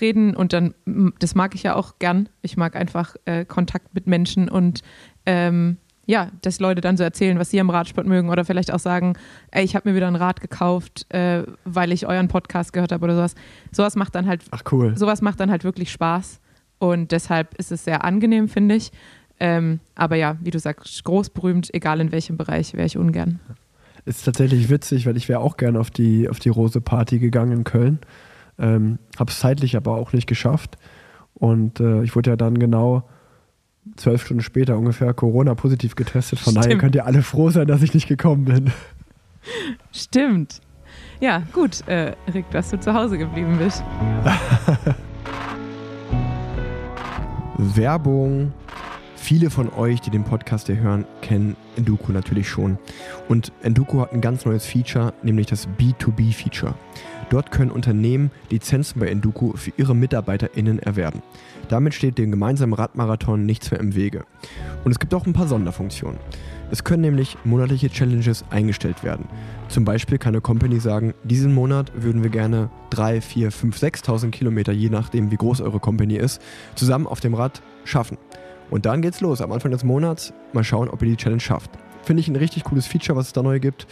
reden und dann, das mag ich ja auch gern. Ich mag einfach äh, Kontakt mit Menschen und ähm, ja, dass Leute dann so erzählen, was sie am Radsport mögen oder vielleicht auch sagen, ey, ich habe mir wieder ein Rad gekauft, äh, weil ich euren Podcast gehört habe oder sowas. Sowas macht dann halt Ach cool. sowas macht dann halt wirklich Spaß und deshalb ist es sehr angenehm, finde ich. Ähm, aber ja, wie du sagst, groß berühmt, egal in welchem Bereich, wäre ich ungern. Ist tatsächlich witzig, weil ich wäre auch gerne auf die, auf die Rose-Party gegangen in Köln. Ähm, Habe es zeitlich aber auch nicht geschafft. Und äh, ich wurde ja dann genau zwölf Stunden später ungefähr Corona-positiv getestet. Von daher Stimmt. könnt ihr alle froh sein, dass ich nicht gekommen bin. Stimmt. Ja, gut, äh, Rick, dass du zu Hause geblieben bist. <laughs> Werbung. Viele von euch, die den Podcast hier hören, kennen Enduko natürlich schon. Und Enduko hat ein ganz neues Feature, nämlich das B2B-Feature. Dort können Unternehmen Lizenzen bei Enduko für ihre MitarbeiterInnen erwerben. Damit steht dem gemeinsamen Radmarathon nichts mehr im Wege. Und es gibt auch ein paar Sonderfunktionen. Es können nämlich monatliche Challenges eingestellt werden. Zum Beispiel kann eine Company sagen, diesen Monat würden wir gerne 3, 4, 5, 6.000 Kilometer, je nachdem wie groß eure Company ist, zusammen auf dem Rad schaffen. Und dann geht's los. Am Anfang des Monats mal schauen, ob ihr die Challenge schafft. Finde ich ein richtig cooles Feature, was es da neu gibt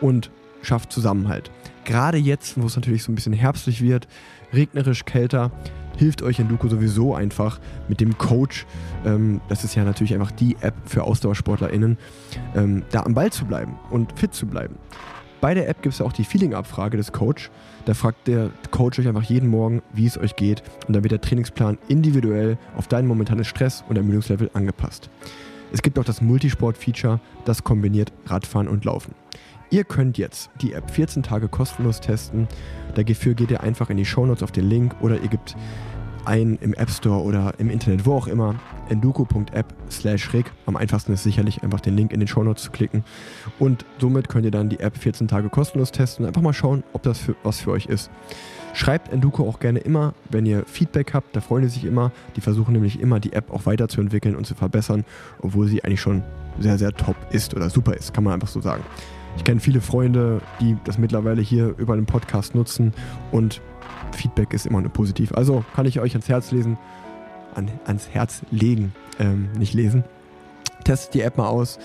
und schafft Zusammenhalt. Gerade jetzt, wo es natürlich so ein bisschen herbstlich wird, regnerisch, kälter, hilft euch Enduko sowieso einfach mit dem Coach, ähm, das ist ja natürlich einfach die App für AusdauersportlerInnen, ähm, da am Ball zu bleiben und fit zu bleiben. Bei der App gibt es ja auch die Feeling-Abfrage des Coach. Da fragt der Coach euch einfach jeden Morgen, wie es euch geht und dann wird der Trainingsplan individuell auf dein momentanes Stress- und Ermüdungslevel angepasst. Es gibt auch das Multisport-Feature, das kombiniert Radfahren und Laufen. Ihr könnt jetzt die App 14 Tage kostenlos testen. Dafür geht ihr einfach in die Shownotes auf den Link oder ihr gebt ein im App Store oder im Internet, wo auch immer, enduko.app slash rig. Am einfachsten ist sicherlich einfach den Link in den Shownotes zu klicken. Und somit könnt ihr dann die App 14 Tage kostenlos testen. Einfach mal schauen, ob das für, was für euch ist. Schreibt Enduko auch gerne immer, wenn ihr Feedback habt. Da freuen die sich immer. Die versuchen nämlich immer, die App auch weiterzuentwickeln und zu verbessern, obwohl sie eigentlich schon sehr, sehr top ist oder super ist, kann man einfach so sagen. Ich kenne viele Freunde, die das mittlerweile hier über den Podcast nutzen und Feedback ist immer nur positiv. Also kann ich euch ans Herz lesen, an, ans Herz legen, ähm, nicht lesen. Testet die App mal aus.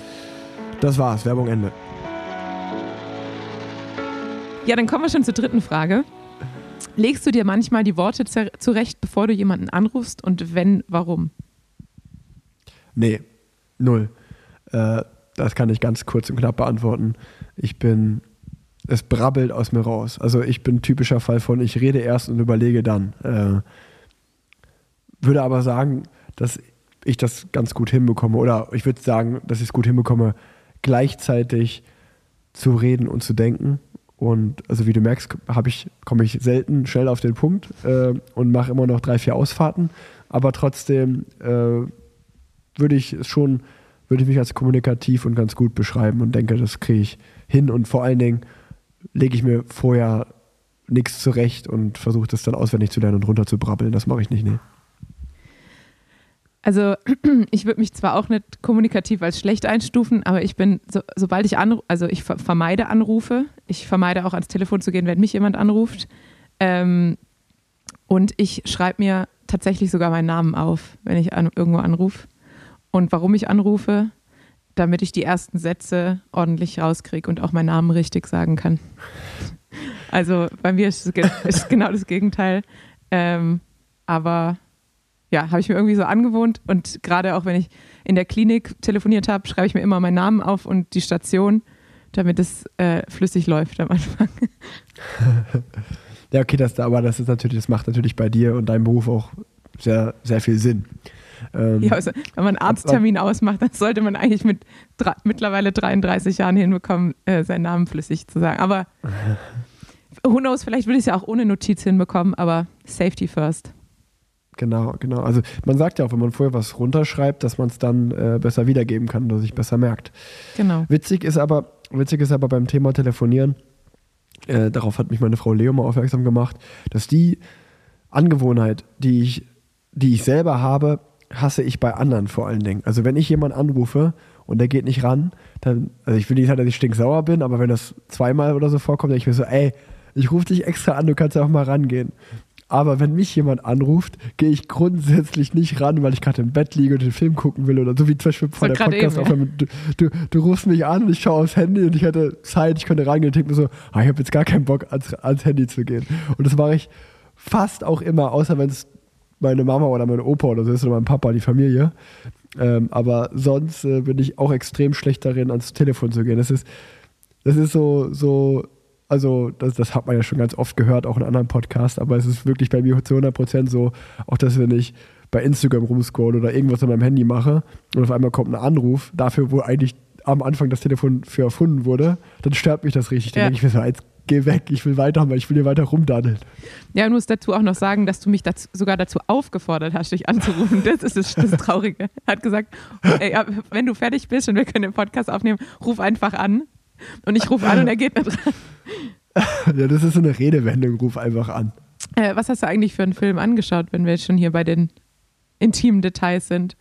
Das war's, Werbung Ende. Ja, dann kommen wir schon zur dritten Frage. Legst du dir manchmal die Worte zurecht, bevor du jemanden anrufst und wenn, warum? Nee, null. Äh, das kann ich ganz kurz und knapp beantworten. Ich bin, es brabbelt aus mir raus. Also ich bin typischer Fall von, ich rede erst und überlege dann. Äh, würde aber sagen, dass ich das ganz gut hinbekomme. Oder ich würde sagen, dass ich es gut hinbekomme, gleichzeitig zu reden und zu denken. Und also wie du merkst, ich, komme ich selten schnell auf den Punkt äh, und mache immer noch drei, vier Ausfahrten. Aber trotzdem äh, würde ich schon, würde ich mich als kommunikativ und ganz gut beschreiben und denke, das kriege ich hin. Und vor allen Dingen lege ich mir vorher nichts zurecht und versuche das dann auswendig zu lernen und runterzubrabbeln. Das mache ich nicht, nee. Also <clears throat> ich würde mich zwar auch nicht kommunikativ als schlecht einstufen, aber ich bin, so, sobald ich anrufe, also ich ver vermeide Anrufe, ich vermeide auch ans Telefon zu gehen, wenn mich jemand anruft. Ähm, und ich schreibe mir tatsächlich sogar meinen Namen auf, wenn ich an, irgendwo anrufe. Und warum ich anrufe, damit ich die ersten Sätze ordentlich rauskriege und auch meinen Namen richtig sagen kann. Also bei mir ist es ge- <laughs> ist genau das Gegenteil. Ähm, aber ja, habe ich mir irgendwie so angewohnt und gerade auch wenn ich in der Klinik telefoniert habe, schreibe ich mir immer meinen Namen auf und die Station, damit es äh, flüssig läuft am Anfang. <laughs> Ja, okay, das, aber das ist natürlich, das macht natürlich bei dir und deinem Beruf auch sehr, sehr viel Sinn. Ähm, Ja, also, wenn man einen Arzttermin ausmacht, dann sollte man eigentlich mit drei, mittlerweile 33 Jahren hinbekommen, äh, seinen Namen flüssig zu sagen. Aber <laughs> who knows, vielleicht würde ich es ja auch ohne Notiz hinbekommen, aber Safety first. Genau, genau. Also man sagt ja auch, wenn man vorher was runterschreibt, dass man es dann äh, besser wiedergeben kann oder sich besser merkt. Genau. Witzig ist aber, witzig ist aber beim Thema Telefonieren, äh, darauf hat mich meine Frau Leo mal aufmerksam gemacht, dass die Angewohnheit, die ich, die ich selber habe, hasse ich bei anderen vor allen Dingen. Also wenn ich jemanden anrufe und der geht nicht ran, dann, also ich will nicht sagen, dass ich stinksauer bin, aber wenn das zweimal oder so vorkommt, dann ich mir so, ey, ich rufe dich extra an, du kannst ja auch mal rangehen. Aber wenn mich jemand anruft, gehe ich grundsätzlich nicht ran, weil ich gerade im Bett liege und den Film gucken will oder so wie zum Beispiel vor der Podcast eben, ja. Du, du, du rufst mich an und ich schaue aufs Handy und ich hätte Zeit, ich könnte rangehen und denke mir so, ah, ich habe jetzt gar keinen Bock, ans, ans Handy zu gehen. Und das mache ich fast auch immer, außer wenn es meine Mama oder mein Opa oder so ist oder mein Papa, die Familie. Ähm, aber sonst äh, bin ich auch extrem schlecht darin, ans Telefon zu gehen. Das ist, das ist so, so, also das, das hat man ja schon ganz oft gehört, auch in anderen Podcasts, aber es ist wirklich bei mir zu 100% so, auch dass wenn ich bei Instagram rumscroll oder irgendwas an meinem Handy mache und auf einmal kommt ein Anruf, dafür, wo eigentlich am Anfang das Telefon für erfunden wurde, dann stört mich das richtig. Dann Ja. denke ich mir so, jetzt geh weg, ich will weitermachen, ich will hier weiter rumdaddeln. Ja, und muss dazu auch noch sagen, dass du mich dazu, sogar dazu aufgefordert hast, dich anzurufen. Das ist das, das Traurige. Hat gesagt, ey, wenn du fertig bist und wir können den Podcast aufnehmen, ruf einfach an. Und ich rufe an und er geht nicht dran. <laughs> Ja, das ist so eine Redewendung, ruf einfach an. Äh, was hast du eigentlich für einen Film angeschaut, wenn wir jetzt schon hier bei den intimen Details sind?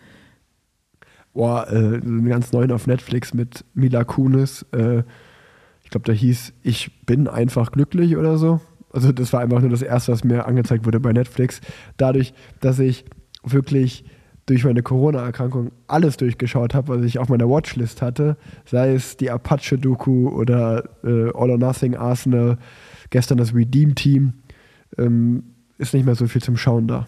Boah, äh, einen ganz neuen auf Netflix mit Mila Kunis. Äh, ich glaube, der hieß Ich bin einfach glücklich oder so. Also das war einfach nur das Erste, was mir angezeigt wurde bei Netflix. Dadurch, dass ich wirklich durch meine Corona-Erkrankung alles durchgeschaut habe, was ich auf meiner Watchlist hatte, sei es die Apache-Doku oder äh, All or Nothing Arsenal, gestern das Redeem-Team, ähm, ist nicht mehr so viel zum Schauen da.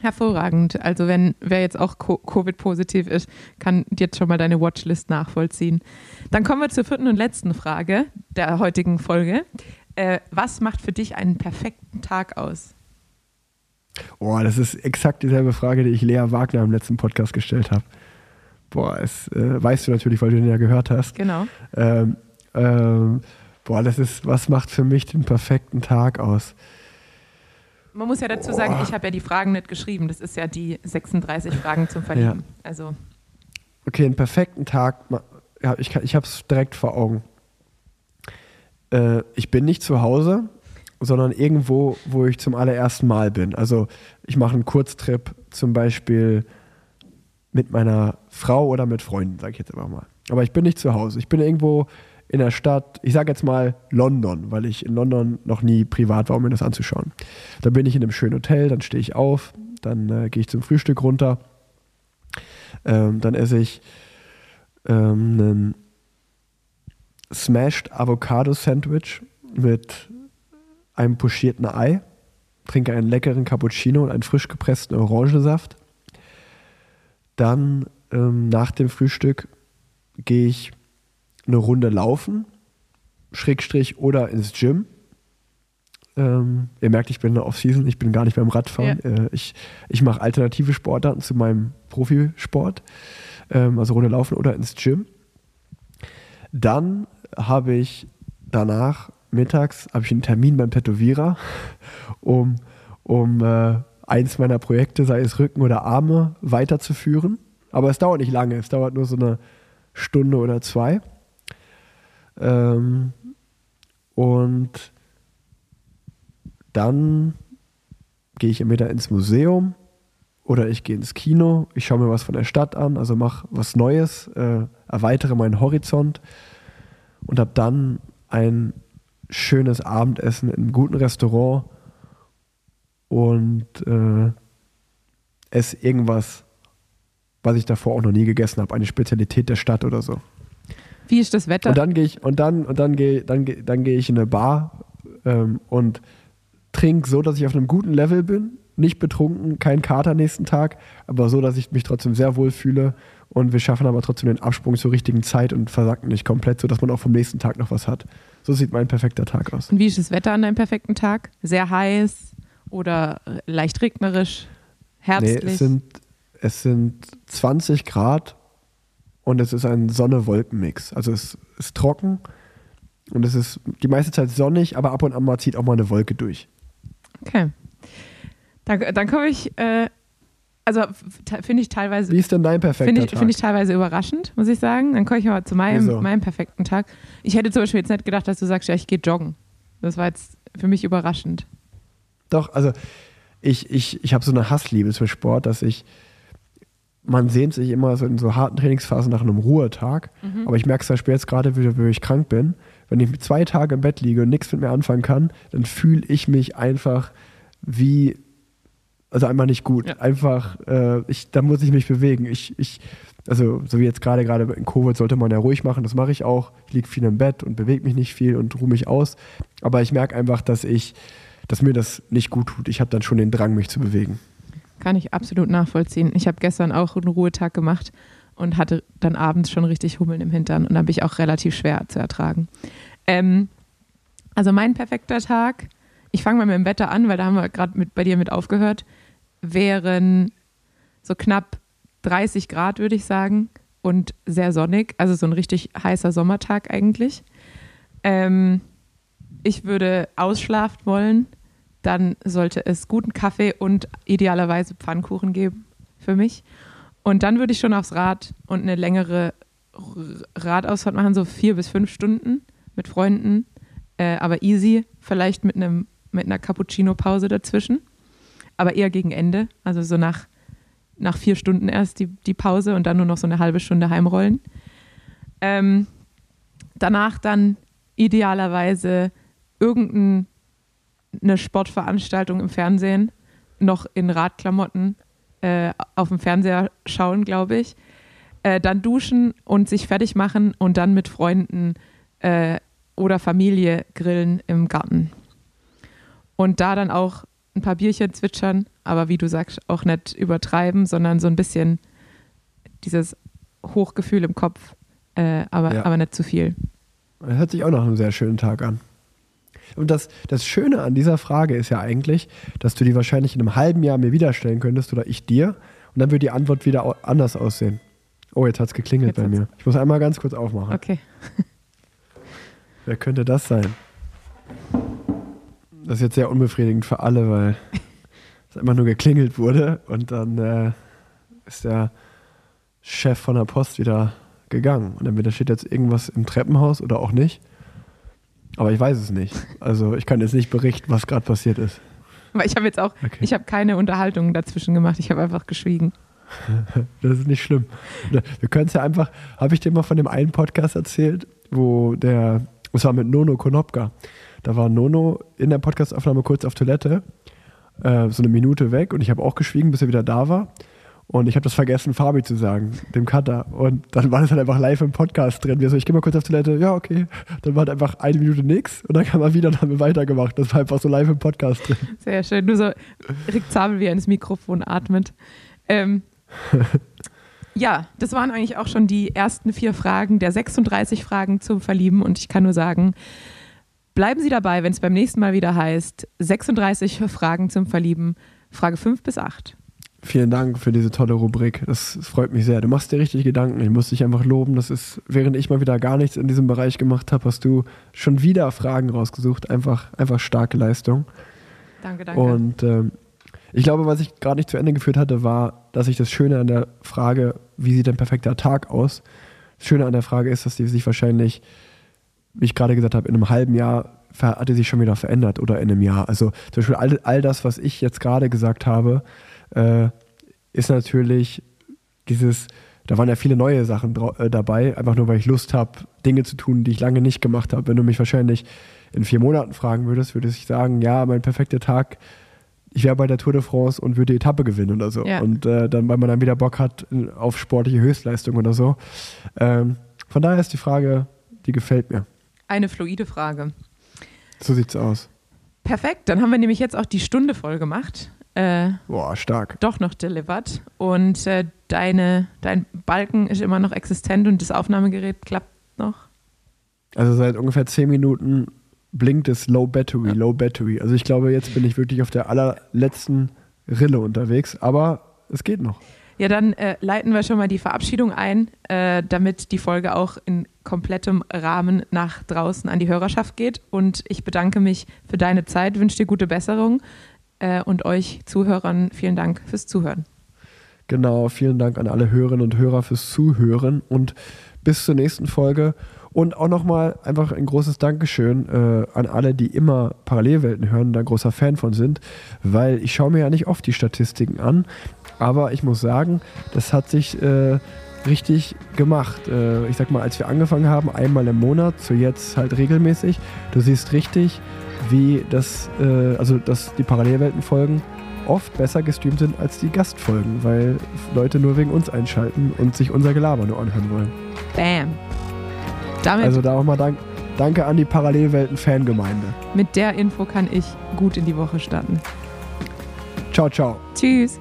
Hervorragend. Also wenn wer jetzt auch Co- Covid-positiv ist, kann jetzt schon mal deine Watchlist nachvollziehen. Dann kommen wir zur vierten und letzten Frage der heutigen Folge. Äh, was macht für dich einen perfekten Tag aus? Boah, das ist exakt dieselbe Frage, die ich Lea Wagner im letzten Podcast gestellt habe. Boah, es äh, weißt du natürlich, weil du den ja gehört hast. Genau. Ähm, ähm, boah, das ist, was macht für mich den perfekten Tag aus? Man muss ja dazu sagen, ich habe ja die Fragen nicht geschrieben. Das ist ja die 36 Fragen zum Verlieben. Also Okay, einen perfekten Tag, ja, ich, ich habe es direkt vor Augen. Äh, ich bin nicht zu Hause, sondern irgendwo, wo ich zum allerersten Mal bin. Also ich mache einen Kurztrip zum Beispiel mit meiner Frau oder mit Freunden, sage ich jetzt einfach mal. Aber ich bin nicht zu Hause. Ich bin irgendwo in der Stadt, ich sage jetzt mal London, weil ich in London noch nie privat war, um mir das anzuschauen. Da bin ich in einem schönen Hotel, dann stehe ich auf, dann äh, gehe ich zum Frühstück runter, ähm, dann esse ich ähm, einen Smashed Avocado Sandwich mit einem pochierten Ei, trinke einen leckeren Cappuccino und einen frisch gepressten Orangensaft. Dann ähm, nach dem Frühstück gehe ich eine Runde laufen, Schrägstrich oder ins Gym. Ähm, ihr merkt, ich bin in der Off-Season, ich bin gar nicht beim Radfahren. Äh, ich ich mache alternative Sportarten zu meinem Profisport, ähm, also Runde laufen oder ins Gym. Dann habe ich danach mittags habe ich einen Termin beim Tätowierer, um, um äh, eins meiner Projekte, sei es Rücken oder Arme, weiterzuführen. Aber es dauert nicht lange, es dauert nur so eine Stunde oder zwei. Ähm, und dann gehe ich entweder ins Museum oder ich gehe ins Kino, ich schaue mir was von der Stadt an, also mache was Neues, äh, erweitere meinen Horizont und habe dann ein schönes Abendessen in einem guten Restaurant und äh, esse irgendwas, was ich davor auch noch nie gegessen habe, eine Spezialität der Stadt oder so. Wie ist das Wetter? Und dann gehe ich und dann und dann gehe dann gehe dann gehe ich in eine Bar ähm, und trinke so, dass ich auf einem guten Level bin, nicht betrunken, kein Kater nächsten Tag, aber so, dass ich mich trotzdem sehr wohl fühle und wir schaffen aber trotzdem den Absprung zur richtigen Zeit und versacken nicht komplett, so dass man auch vom nächsten Tag noch was hat. So sieht mein perfekter Tag aus. Und wie ist das Wetter an deinem perfekten Tag? Sehr heiß oder leicht regnerisch? Nee, Herbstlich? es sind es sind 20 Grad und es ist ein Sonne-Wolken-Mix. Also es ist trocken und es ist die meiste Zeit sonnig, aber ab und an mal zieht auch mal eine Wolke durch. okay. Dann, dann komme ich, äh, also finde ich teilweise Wie ist denn dein perfekter Finde ich, Tag? finde ich teilweise überraschend, muss ich sagen. Dann komme ich mal zu meinem, Wieso? meinem perfekten Tag. Ich hätte zum Beispiel jetzt nicht gedacht, dass du sagst, ja, ich gehe joggen. Das war jetzt für mich überraschend. Doch, also ich, ich, ich habe so eine Hassliebe zum Sport, dass ich, man sehnt sich immer so in so harten Trainingsphasen nach einem Ruhetag. Aber ich merke es zum Beispiel jetzt gerade, wie wie ich krank bin. Wenn ich zwei Tage im Bett liege und nichts mit mir anfangen kann, dann fühle ich mich einfach wie, also einfach nicht gut. Ja. Einfach, äh, ich, da muss ich mich bewegen. Ich, ich, also so wie jetzt gerade, gerade in Covid sollte man ja ruhig machen, das mache ich auch. Ich liege viel im Bett und bewege mich nicht viel und ruhe mich aus. Aber ich merke einfach, dass ich, dass mir das nicht gut tut. Ich habe dann schon den Drang, mich zu bewegen. Kann ich absolut nachvollziehen. Ich habe gestern auch einen Ruhetag gemacht und hatte dann abends schon richtig Hummeln im Hintern und dann bin ich auch relativ schwer zu ertragen. Ähm, also mein perfekter Tag, ich fange mal mit dem Wetter an, weil da haben wir gerade bei dir mit aufgehört, wären so knapp 30 Grad, würde ich sagen, und sehr sonnig, also so ein richtig heißer Sommertag eigentlich. Ähm, ich würde ausschlafen wollen, dann sollte es guten Kaffee und idealerweise Pfannkuchen geben für mich. Und dann würde ich schon aufs Rad und eine längere Radausfahrt machen, so vier bis fünf Stunden mit Freunden, äh, aber easy, vielleicht mit einem mit einer Cappuccino-Pause dazwischen, aber eher gegen Ende, also so nach, nach vier Stunden erst die, die Pause und dann nur noch so eine halbe Stunde heimrollen. Ähm, danach dann idealerweise irgendeine Sportveranstaltung im Fernsehen, noch in Radklamotten äh, auf dem Fernseher schauen, glaube ich. Äh, dann duschen und sich fertig machen und dann mit Freunden äh, oder Familie grillen im Garten. Und da dann auch ein paar Bierchen zwitschern, aber wie du sagst, auch nicht übertreiben, sondern so ein bisschen dieses Hochgefühl im Kopf, äh, aber, Ja. aber nicht zu viel. Das hört sich auch nach einem sehr schönen Tag an. Und das, das Schöne an dieser Frage ist ja eigentlich, dass du die wahrscheinlich in einem halben Jahr mir wieder stellen könntest oder ich dir und dann würde die Antwort wieder anders aussehen. Oh, jetzt hat es geklingelt Jetzt bei hat's- mir. Ich muss einmal ganz kurz aufmachen. Okay. <laughs> Wer könnte das sein? Das ist jetzt sehr unbefriedigend für alle, weil es einfach nur geklingelt wurde und dann äh, ist der Chef von der Post wieder gegangen. Und entweder steht jetzt irgendwas im Treppenhaus oder auch nicht. Aber ich weiß es nicht. Also ich kann jetzt nicht berichten, was gerade passiert ist. Aber ich habe jetzt auch, Okay. ich habe keine Unterhaltung dazwischen gemacht, ich habe einfach geschwiegen. <laughs> Das ist nicht schlimm. Wir können es ja einfach, habe ich dir mal von dem einen Podcast erzählt, wo der, es war mit Nono Konopka. Da war Nono in der Podcastaufnahme kurz auf Toilette, äh, so eine Minute weg und ich habe auch geschwiegen, bis er wieder da war. Und ich habe das vergessen, Fabi zu sagen, dem Cutter. Und dann war das halt einfach live im Podcast drin. Wir so, ich gehe mal kurz auf Toilette. Ja, okay. Dann war halt einfach eine Minute nix und dann kam er wieder und haben wir weitergemacht. Das war einfach so live im Podcast drin. Sehr schön. Nur so Rick Zabel, wie er ins Mikrofon atmet. Ähm, <laughs> ja, das waren eigentlich auch schon die ersten vier Fragen der 36 Fragen zum Verlieben. Und ich kann nur sagen, bleiben Sie dabei, wenn es beim nächsten Mal wieder heißt 36 Fragen zum Verlieben, Frage 5 bis 8. Vielen Dank für diese tolle Rubrik. Das, das freut mich sehr. Du machst dir richtig Gedanken. Ich muss dich einfach loben. Das ist, während ich mal wieder gar nichts in diesem Bereich gemacht habe, hast du schon wieder Fragen rausgesucht. Einfach, einfach starke Leistung. Danke, danke. Und ähm, ich glaube, was ich gerade nicht zu Ende geführt hatte, war, dass ich das Schöne an der Frage, wie sieht ein perfekter Tag aus? Das Schöne an der Frage ist, dass die sich wahrscheinlich, wie ich gerade gesagt habe, in einem halben Jahr ver- hat die sich schon wieder verändert oder in einem Jahr. Also zum Beispiel all, all das, was ich jetzt gerade gesagt habe, äh, ist natürlich dieses, da waren ja viele neue Sachen äh, dabei, einfach nur weil ich Lust habe, Dinge zu tun, die ich lange nicht gemacht habe. Wenn du mich wahrscheinlich in vier Monaten fragen würdest, würde ich sagen, ja, mein perfekter Tag, ich wäre bei der Tour de France und würde die Etappe gewinnen oder so. Ja. Und äh, dann, weil man dann wieder Bock hat in- auf sportliche Höchstleistung oder so. Ähm, von daher ist die Frage, die gefällt mir. Eine fluide Frage. So sieht's aus. Perfekt, dann haben wir nämlich jetzt auch die Stunde voll gemacht. Äh, Boah, stark. doch noch delivered. Und äh, deine, dein Balken ist immer noch existent und das Aufnahmegerät klappt noch. Also seit ungefähr zehn Minuten blinkt es Low Battery, Low Battery. Also ich glaube, jetzt bin ich wirklich auf der allerletzten Rille unterwegs, aber es geht noch. Ja, dann äh, leiten wir schon mal die Verabschiedung ein, äh, damit die Folge auch in komplettem Rahmen nach draußen an die Hörerschaft geht. Und ich bedanke mich für deine Zeit, wünsche dir gute Besserung äh, und euch Zuhörern vielen Dank fürs Zuhören. Genau, vielen Dank an alle Hörerinnen und Hörer fürs Zuhören und bis zur nächsten Folge. Und auch nochmal einfach ein großes Dankeschön äh, an alle, die immer Parallelwelten hören und da großer Fan von sind, weil ich schaue mir ja nicht oft die Statistiken an, aber ich muss sagen, das hat sich äh, richtig gemacht. Äh, ich sag mal, als wir angefangen haben, einmal im Monat, zu jetzt halt regelmäßig, du siehst richtig, wie das, äh, also dass die Parallelwelten-Folgen oft besser gestreamt sind als die Gastfolgen, weil Leute nur wegen uns einschalten und sich unser Gelaber nur anhören wollen. Bam. Damit, Also da auch mal dank, danke an die Parallelwelten-Fangemeinde. mit der Info kann ich gut in die Woche starten. Ciao, ciao. Tschüss.